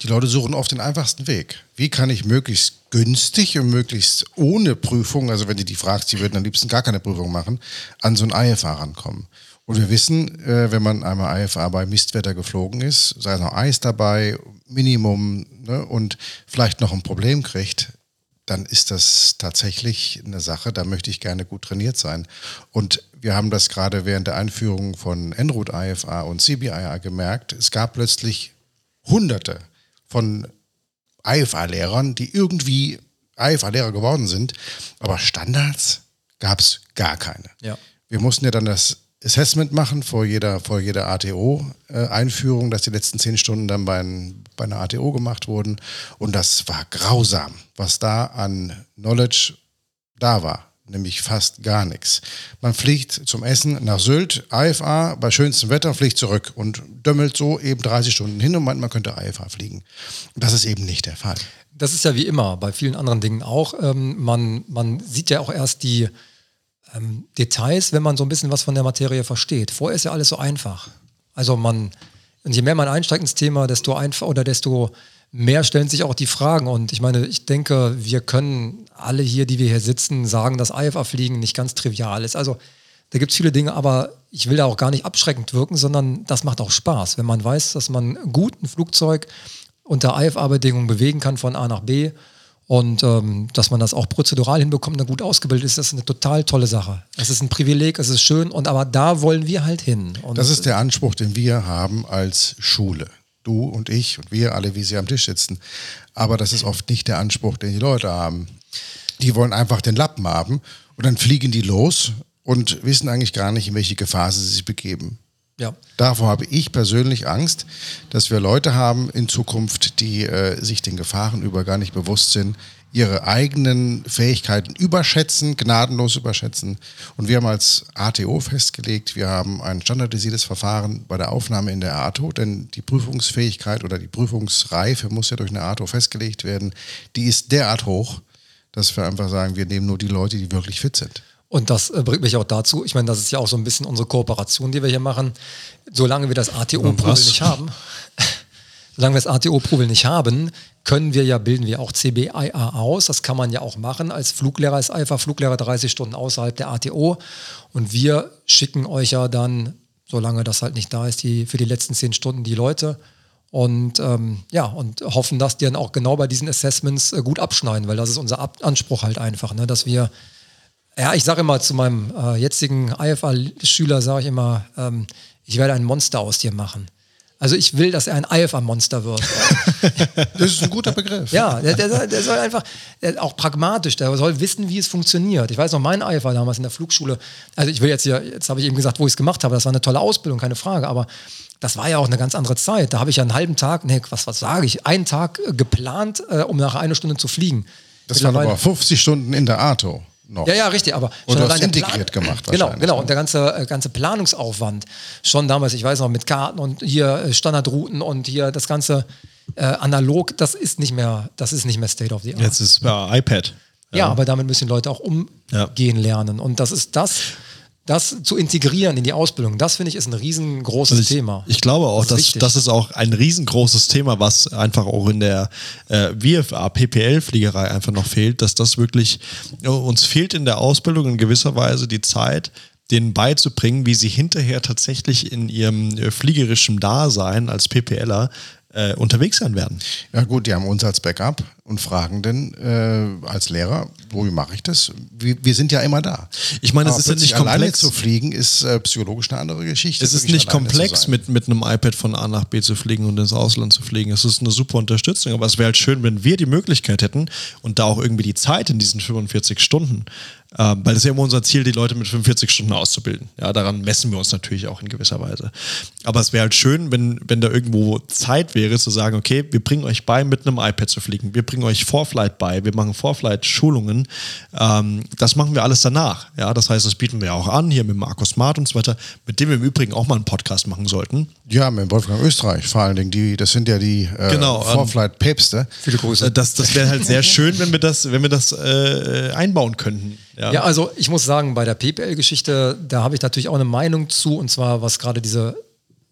die Leute suchen oft den einfachsten Weg. Wie kann ich möglichst günstig und möglichst ohne Prüfung, also wenn du die fragst, die würden am liebsten gar keine Prüfung machen, an so ein IFA rankommen. Und wir wissen, äh, wenn man einmal IFA bei Mistwetter geflogen ist, sei es noch Eis dabei, Minimum ne, und vielleicht noch ein Problem kriegt, dann ist das tatsächlich eine Sache, da möchte ich gerne gut trainiert sein. Und wir haben das gerade während der Einführung von Enroute IFA und CBIA gemerkt. Es gab plötzlich Hunderte von IFA-Lehrern, die irgendwie IFA-Lehrer geworden sind, aber Standards gab es gar keine. Ja. Wir mussten ja dann das Assessment machen vor jeder, vor jeder ATO-Einführung, dass die letzten zehn Stunden dann bei, ein, bei einer ATO gemacht wurden. Und das war grausam, was da an Knowledge da war. Nämlich fast gar nichts. Man fliegt zum Essen nach Sylt, IFA, bei schönstem Wetter, fliegt zurück und dömmelt so eben 30 Stunden hin und meint, man könnte IFA fliegen. Das ist eben nicht der Fall. Das ist ja wie immer, bei vielen anderen Dingen auch. Ähm, man, man sieht ja auch erst die ähm, Details, wenn man so ein bisschen was von der Materie versteht. Vorher ist ja alles so einfach. Also man, und je mehr man einsteigt ins Thema, desto einfach oder desto mehr stellen sich auch die Fragen. Und ich meine, ich denke, wir können alle hier, die wir hier sitzen, sagen, dass IFA-Fliegen nicht ganz trivial ist. Also da gibt es viele Dinge, aber ich will da auch gar nicht abschreckend wirken, sondern das macht auch Spaß, wenn man weiß, dass man gut ein Flugzeug unter IFA-Bedingungen bewegen kann von A nach B und ähm, dass man das auch prozedural hinbekommt und gut ausgebildet ist, das ist eine total tolle Sache. Es ist ein Privileg, es ist schön und aber da wollen wir halt hin. Und Das ist der Anspruch, den wir haben als Schule. Du und ich und wir alle, wie sie am Tisch sitzen. Aber das ist oft nicht der Anspruch, den die Leute haben. Die wollen einfach den Lappen haben und dann fliegen die los und wissen eigentlich gar nicht, in welche Gefahr sie sich begeben. ja. Davor habe ich persönlich Angst, dass wir Leute haben in Zukunft, die äh, sich den Gefahren über gar nicht bewusst sind, ihre eigenen Fähigkeiten überschätzen, gnadenlos überschätzen. Und wir haben als ATO festgelegt, wir haben ein standardisiertes Verfahren bei der Aufnahme in der ATO, denn die Prüfungsfähigkeit oder die Prüfungsreife muss ja durch eine ATO festgelegt werden. Die ist derart hoch, dass wir einfach sagen, wir nehmen nur die Leute, die wirklich fit sind. Und das äh, bringt mich auch dazu, ich meine, das ist ja auch so ein bisschen unsere Kooperation, die wir hier machen. Solange wir das ATO-Prüfel nicht haben, solange wir das ATO-Prüfel nicht haben, können wir ja, bilden wir auch CBIA aus. Das kann man ja auch machen. Als Fluglehrer ist einfach Fluglehrer 30 Stunden außerhalb der ATO. Und wir schicken euch ja dann, solange das halt nicht da ist, die, für die letzten 10 Stunden die Leute. Und ähm, ja, und hoffen, dass die dann auch genau bei diesen Assessments äh, gut abschneiden, weil das ist unser Ab Anspruch halt einfach, ne? dass wir, ja, ich sage immer zu meinem äh, jetzigen IFA-Schüler, sage ich immer, ähm, ich werde ein Monster aus dir machen. Also ich will, dass er ein IFA-Monster wird. Das ist ein guter Begriff. Ja, der, der, soll, der soll einfach, der, auch pragmatisch, der soll wissen, wie es funktioniert. Ich weiß noch, mein IFA damals in der Flugschule, also ich will jetzt hier, jetzt habe ich eben gesagt, wo ich es gemacht habe, das war eine tolle Ausbildung, keine Frage, aber das war ja auch eine ganz andere Zeit. Da habe ich ja einen halben Tag, nee, was, was sage ich, einen Tag äh, geplant, äh, um nach einer Stunde zu fliegen. Das waren aber 50 Stunden in der ATO. Noch. Ja, ja, richtig, aber Und du hast allein integriert gemacht Genau, genau. ne? Und der ganze, äh, ganze Planungsaufwand, schon damals, ich weiß noch, mit Karten und hier äh, Standardrouten und hier das ganze äh, analog, das ist nicht mehr, das ist nicht mehr State of the Art. Jetzt ist es iPad. Ja, aber damit müssen Leute auch Ja. umgehen lernen. Und das ist das, das zu integrieren in die Ausbildung, das finde ich ist ein riesengroßes Also ich, Thema. Ich glaube auch, Das ist dass das ist auch ein riesengroßes Thema, was einfach auch in der äh, VFA, PPL-Fliegerei einfach noch fehlt, dass das wirklich, äh, uns fehlt in der Ausbildung in gewisser Weise die Zeit, denen beizubringen, wie sie hinterher tatsächlich in ihrem äh, fliegerischen Dasein als PPLer äh, unterwegs sein werden. Ja gut, die haben uns als Backup und fragen dann äh, als Lehrer, wo wie mache ich das? Wir, wir sind ja immer da. Ich meine, es ist ja nicht komplex. Alleine zu fliegen ist äh, psychologisch eine andere Geschichte. Es ist nicht komplex, mit, mit einem iPad von A nach B zu fliegen und ins Ausland zu fliegen. Es ist eine super Unterstützung, aber es wäre halt schön, wenn wir die Möglichkeit hätten und da auch irgendwie die Zeit in diesen 45 Stunden, ähm, weil es ist ja immer unser Ziel, die Leute mit 45 Stunden auszubilden. Ja, daran messen wir uns natürlich auch in gewisser Weise. Aber es wäre halt schön, wenn, wenn da irgendwo Zeit wäre, zu sagen, okay, wir bringen euch bei, mit einem iPad zu fliegen. Wir bringen euch Vorflight bei, wir machen Vorflight-Schulungen. Ähm, das machen wir alles danach. Ja, das heißt, das bieten wir auch an, hier mit Markus Smart und so weiter, mit dem wir im Übrigen auch mal einen Podcast machen sollten. Ja, mit Wolfgang Österreich vor allen Dingen. Die, das sind ja die äh, Genau, ähm, Vorflight-Päpste. Viele Grüße. Das, das wäre halt sehr schön, wenn wir das, wenn wir das äh, einbauen könnten. Ja. Ja, also ich muss sagen, bei der PPL-Geschichte, da habe ich natürlich auch eine Meinung zu, und zwar was gerade diese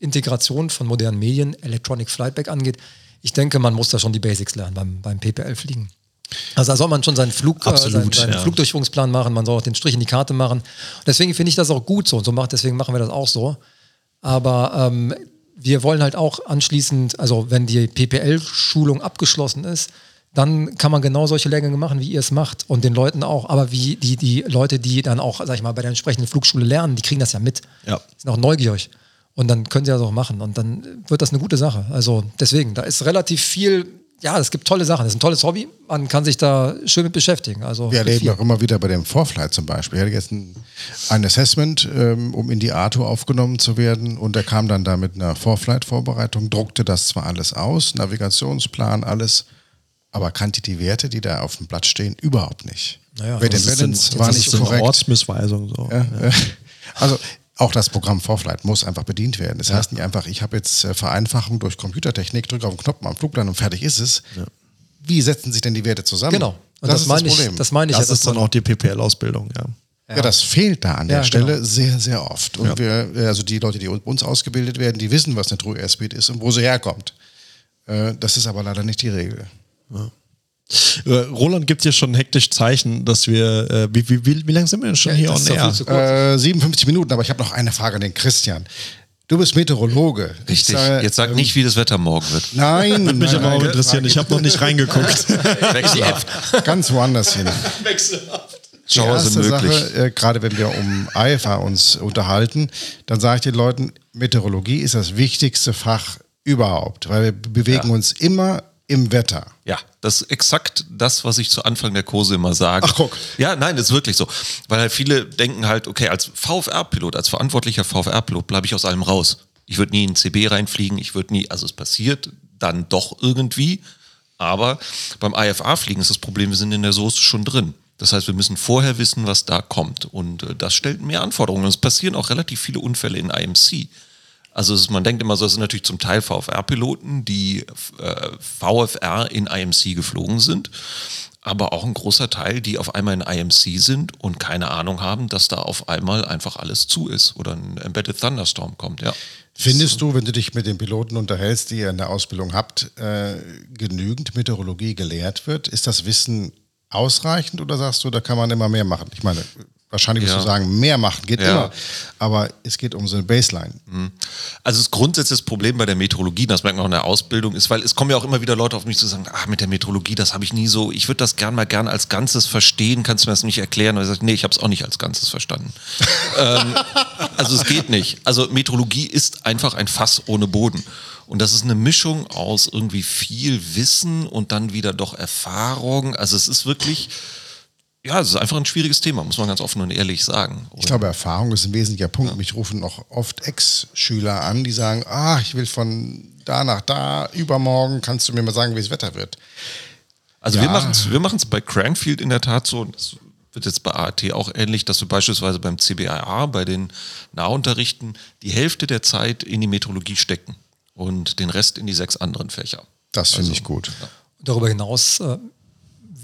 Integration von modernen Medien, Electronic Flightback angeht. Ich denke, man muss da schon die Basics lernen beim, beim PPL-Fliegen. Also da soll man schon seinen, Flug, äh, Absolut, seinen, seinen ja. Flugdurchführungsplan machen, man soll auch den Strich in die Karte machen. Deswegen finde ich das auch gut so und so macht, deswegen machen wir das auch so. Aber ähm, wir wollen halt auch anschließend, also wenn die PPL-Schulung abgeschlossen ist, dann kann man genau solche Lehrgänge machen, wie ihr es macht und den Leuten auch. Aber wie die, die Leute, die dann auch, sag ich mal, bei der entsprechenden Flugschule lernen, die kriegen das ja mit. Ja. Sind auch neugierig. Und dann können sie das auch machen. Und dann wird das eine gute Sache. Also deswegen, da ist relativ viel, ja, es gibt tolle Sachen. Das ist ein tolles Hobby. Man kann sich da schön mit beschäftigen. Also Wir erleben viel. auch immer wieder bei dem Vorflight zum Beispiel. Ich hatte jetzt ein, ein Assessment, ähm, um in die ATO aufgenommen zu werden und er kam dann da mit einer Vorflight-Vorbereitung, druckte das zwar alles aus, Navigationsplan, alles, aber kannte die Werte, die da auf dem Blatt stehen, überhaupt nicht. Naja, ist Balance war nicht korrekt. Ortsmissweisung. So. Ja, äh, Also auch das Programm Vorflight muss einfach bedient werden. Das heißt nicht einfach, ich habe jetzt äh, Vereinfachung durch Computertechnik, drücke auf den Knopf am Flugplan und fertig ist es. Wie setzen sich denn die Werte zusammen? Genau. Und das, meine ich, das meine ich Das ja. ist dann auch die PPL-Ausbildung, ja. Ja. das fehlt da an der Ja, Stelle genau. sehr, sehr oft. Und wir, äh, also die Leute, die uns ausgebildet werden, die wissen, was eine True Airspeed ist und wo sie herkommt. Äh, Das ist aber leider nicht die Regel. Äh, Roland gibt hier schon hektisch Zeichen, dass wir, äh, wie, wie, wie, wie lange sind wir denn schon Ja, hier on air? Äh, 57 Minuten, aber ich habe noch eine Frage an den Christian. Du bist Meteorologe. Ich Richtig. sage, Jetzt sag nicht, wie das Wetter morgen wird. Nein, Würde mich nein, aber auch interessieren. Ich habe noch nicht reingeguckt. Wechselhaft. ganz woanders hin. Die Chance erste möglich. Sache, äh, gerade wenn wir um IFA uns unterhalten, dann sage ich den Leuten, Meteorologie ist das wichtigste Fach überhaupt, weil wir bewegen Ja. uns immer im Wetter. Ja, das ist exakt das, was ich zu Anfang der Kurse immer sage. Ach, guck. Ja, nein, das ist wirklich so. Weil halt viele denken halt, okay, als VFR-Pilot, als verantwortlicher VFR-Pilot bleibe ich aus allem raus. Ich würde nie in CB reinfliegen, ich würde nie, also es passiert dann doch irgendwie, Aber beim IFA-Fliegen ist das Problem, wir sind in der Soße schon drin. Das heißt, wir müssen vorher wissen, was da kommt. Und äh, das stellt mehr Anforderungen. Und es passieren auch relativ viele Unfälle in IMC. Also ist, man denkt immer so, es sind natürlich zum Teil VFR-Piloten, die äh, VFR in IMC geflogen sind, aber auch ein großer Teil, die auf einmal in IMC sind und keine Ahnung haben, dass da auf einmal einfach alles zu ist oder ein Embedded Thunderstorm kommt, ja. Findest du, wenn du dich mit den Piloten unterhältst, die ihr in der Ausbildung habt, äh, genügend Meteorologie gelehrt wird? Ist das Wissen ausreichend oder sagst du, da kann man immer mehr machen? Ich meine, wahrscheinlich wirst Ja. du sagen, mehr machen geht Ja. immer, aber es geht um so eine Baseline. Also das grundsätzliche Problem bei der Meteorologie, das merkt man auch in der Ausbildung, ist, weil es kommen ja auch immer wieder Leute auf mich zu sagen, ah, mit der Meteorologie, das habe ich nie so, ich würde das gern mal gern als Ganzes verstehen, kannst du mir das nicht erklären? Und ich sage, nee, ich habe es auch nicht als Ganzes verstanden. ähm, also es geht nicht. Also Meteorologie ist einfach ein Fass ohne Boden. Und das ist eine Mischung aus irgendwie viel Wissen und dann wieder doch Erfahrung. Also es ist wirklich, ja, es ist einfach ein schwieriges Thema, muss man ganz offen und ehrlich sagen. Ich glaube, Erfahrung ist ein wesentlicher Punkt. Mich rufen auch oft Ex-Schüler an, die sagen, ah, ich will von da nach da, übermorgen kannst du mir mal sagen, wie das Wetter wird. Also Ja. wir machen es wir machen's bei Cranfield in der Tat so, und das wird jetzt bei AAT auch ähnlich, dass wir beispielsweise beim CBIA, bei den Nahunterrichten, die Hälfte der Zeit in die Meteorologie stecken und den Rest in die sechs anderen Fächer. Das finde ich gut. Darüber hinaus äh,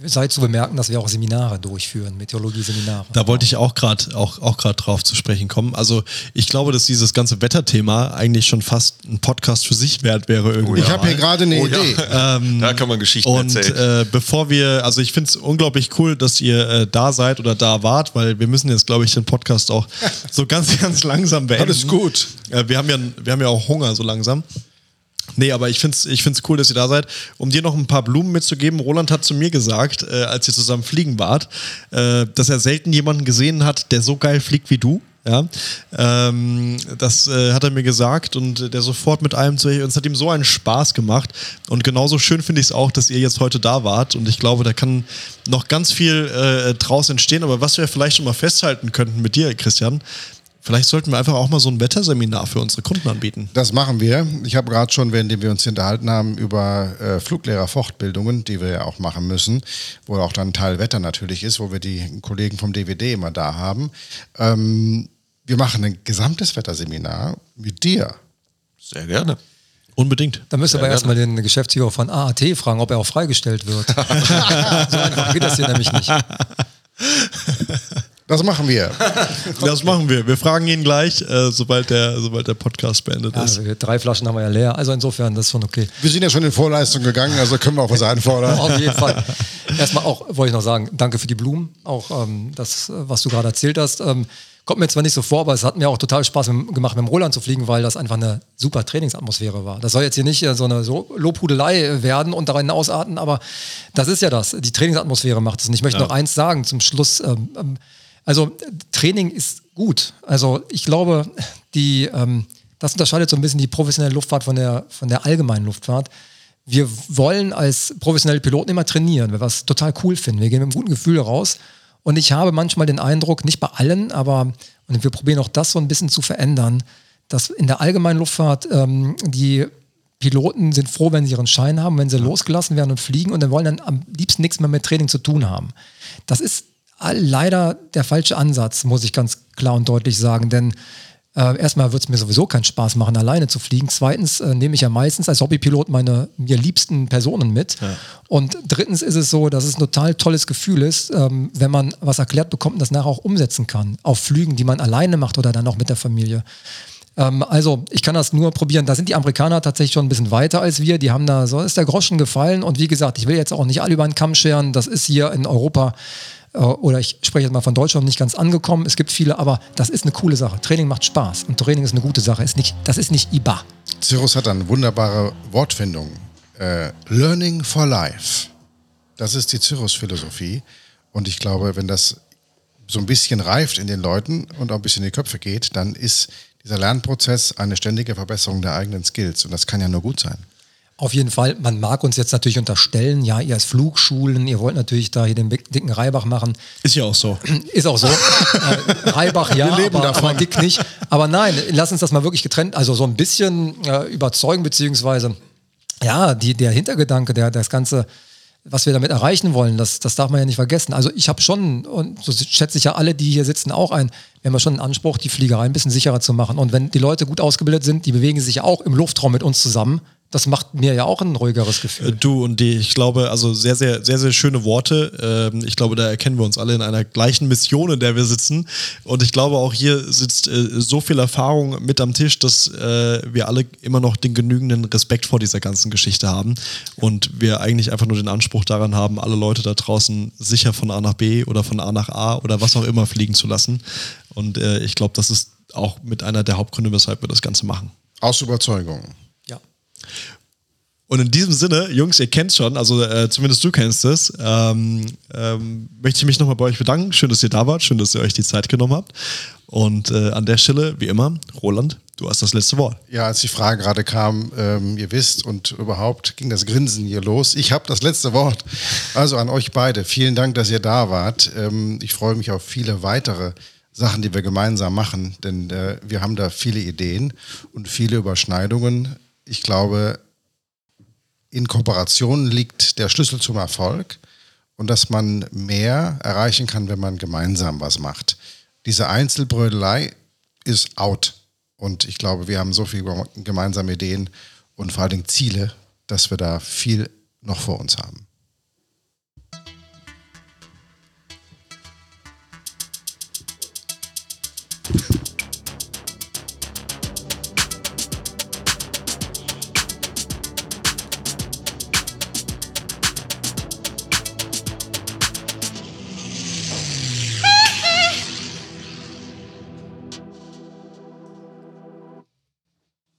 sei zu bemerken, dass wir auch Seminare durchführen, Meteorologie-Seminare. Da wollte ich auch gerade auch, auch grad drauf zu sprechen kommen. Also ich glaube, dass dieses ganze Wetterthema eigentlich schon fast ein Podcast für sich wert wäre irgendwie. Ich habe hier gerade eine Oh ja. Idee. da kann man Geschichten Und erzählen. äh, bevor wir, also ich finde es unglaublich cool, dass ihr äh, da seid oder da wart, weil wir müssen jetzt, glaube ich, den Podcast auch so ganz, ganz langsam beenden. Alles gut. Äh, wir, haben ja, wir haben ja auch Hunger so langsam. Nee, aber ich finde es ich find's cool, dass ihr da seid. Um dir noch ein paar Blumen mitzugeben, Roland hat zu mir gesagt, äh, als ihr zusammen fliegen wart, äh, dass er selten jemanden gesehen hat, der so geil fliegt wie du. Ja, ähm, das äh, hat er mir gesagt und der sofort mit allem zu, und es hat ihm so einen Spaß gemacht. Und genauso schön finde ich es auch, dass ihr jetzt heute da wart. Und ich glaube, da kann noch ganz viel äh, draus entstehen. Aber was wir vielleicht schon mal festhalten könnten mit dir, Christian, vielleicht sollten wir einfach auch mal so ein Wetterseminar für unsere Kunden anbieten. Das machen wir. Ich habe gerade schon, während wir uns hier unterhalten haben, über äh, Fluglehrerfortbildungen, die wir ja auch machen müssen, wo auch dann ein Teil Wetter natürlich ist, wo wir die Kollegen vom DVD immer da haben. Ähm, wir machen ein gesamtes Wetterseminar mit dir. Sehr gerne. Unbedingt. Da müsst ihr aber erstmal den Geschäftsführer von AAT fragen, ob er auch freigestellt wird. so einfach geht das hier nämlich nicht. Das machen wir. Das machen wir. Wir fragen ihn gleich, äh, sobald, der, sobald der Podcast beendet ist. Also, drei Flaschen haben wir ja leer. Also insofern, das ist schon okay. Wir sind ja schon in Vorleistung gegangen, also können wir auch was einfordern. Auf jeden Fall. Erstmal auch, wollte ich noch sagen, danke für die Blumen. Auch ähm, das, was du gerade erzählt hast. Ähm, kommt mir zwar nicht so vor, aber es hat mir auch total Spaß mit, gemacht, mit dem Roland zu fliegen, weil das einfach eine super Trainingsatmosphäre war. Das soll jetzt hier nicht äh, so eine so Lobhudelei werden und darin ausarten, aber das ist ja das. Die Trainingsatmosphäre macht es. Und ich möchte noch eins sagen zum Schluss. Ähm, ähm, also Training ist gut. Also ich glaube, die, ähm, das unterscheidet so ein bisschen die professionelle Luftfahrt von der, von der allgemeinen Luftfahrt. Wir wollen als professionelle Piloten immer trainieren, weil wir was total cool finden. Wir gehen mit einem guten Gefühl raus. Und ich habe manchmal den Eindruck, nicht bei allen, aber und wir probieren auch das so ein bisschen zu verändern, dass in der allgemeinen Luftfahrt ähm, die Piloten sind froh, wenn sie ihren Schein haben, wenn sie losgelassen werden und fliegen und dann wollen dann am liebsten nichts mehr mit Training zu tun haben. Das ist leider der falsche Ansatz, muss ich ganz klar und deutlich sagen, denn äh, erstmal wird es mir sowieso keinen Spaß machen, alleine zu fliegen. Zweitens äh, nehme ich ja meistens als Hobbypilot meine mir liebsten Personen mit. Und drittens ist es so, dass es ein total tolles Gefühl ist, ähm, wenn man was erklärt bekommt und das nachher auch umsetzen kann. Auf Flügen, die man alleine macht oder dann auch mit der Familie. Ähm, also ich kann das nur probieren. Da sind die Amerikaner tatsächlich schon ein bisschen weiter als wir. Die haben da, so ist der Groschen gefallen. Und wie gesagt, ich will jetzt auch nicht alle über den Kamm scheren. Das ist hier in Europa oder ich spreche jetzt mal von Deutschland nicht ganz angekommen. Es gibt viele, aber das ist eine coole Sache. Training macht Spaß und Training ist eine gute Sache. Ist nicht, das ist nicht IBA. Cyrus hat eine wunderbare Wortfindung. Äh, Learning for Life. Das ist die Cyrus-Philosophie. Und ich glaube, wenn das so ein bisschen reift in den Leuten und auch ein bisschen in die Köpfe geht, dann ist dieser Lernprozess eine ständige Verbesserung der eigenen Skills. Und das kann ja nur gut sein. Auf jeden Fall, man mag uns jetzt natürlich unterstellen, ja, ihr als Flugschulen, ihr wollt natürlich da hier den dick- dicken Reibach machen. Ist ja auch so. Ist auch so. äh, Reibach ja, aber, aber dick nicht. Aber nein, lass uns das mal wirklich getrennt, also so ein bisschen äh, überzeugen, beziehungsweise ja, die, der Hintergedanke, der, das Ganze, was wir damit erreichen wollen, das, das darf man ja nicht vergessen. Also ich habe schon, und so schätze ich ja alle, die hier sitzen, auch ein, wir haben ja schon einen Anspruch, die Fliegerei ein bisschen sicherer zu machen. Und wenn die Leute gut ausgebildet sind, die bewegen sich ja auch im Luftraum mit uns zusammen das macht mir ja auch ein ruhigeres Gefühl. Du und die, ich glaube, also sehr, sehr, sehr, sehr schöne Worte. Ähm, ich glaube, da erkennen wir uns alle in einer gleichen Mission, in der wir sitzen. Und ich glaube, auch hier sitzt äh, so viel Erfahrung mit am Tisch, dass äh, wir alle immer noch den genügenden Respekt vor dieser ganzen Geschichte haben. Und wir eigentlich einfach nur den Anspruch daran haben, alle Leute da draußen sicher von A nach B oder von A nach A oder was auch immer fliegen zu lassen. Und äh, ich glaube, das ist auch mit einer der Hauptgründe, weshalb wir das Ganze machen. Aus Überzeugung. Und in diesem Sinne, Jungs, ihr kennt schon, also äh, zumindest du kennst es, ähm, ähm, möchte ich mich nochmal bei euch bedanken. Schön, dass ihr da wart, schön, dass ihr euch die Zeit genommen habt. Und äh, an der Stelle, wie immer, Roland, du hast das letzte Wort. Ja, als die Frage gerade kam, ähm, ihr wisst und überhaupt ging das Grinsen hier los. Ich habe das letzte Wort. Also an euch beide, vielen Dank, dass ihr da wart. Ähm, ich freue mich auf viele weitere Sachen, die wir gemeinsam machen, denn äh, wir haben da viele Ideen und viele Überschneidungen. Ich glaube, in Kooperation liegt der Schlüssel zum Erfolg und dass man mehr erreichen kann, wenn man gemeinsam was macht. Diese Einzelbrödelei ist out. Und ich glaube, wir haben so viele gemeinsame Ideen und vor allen Dingen Ziele, dass wir da viel noch vor uns haben.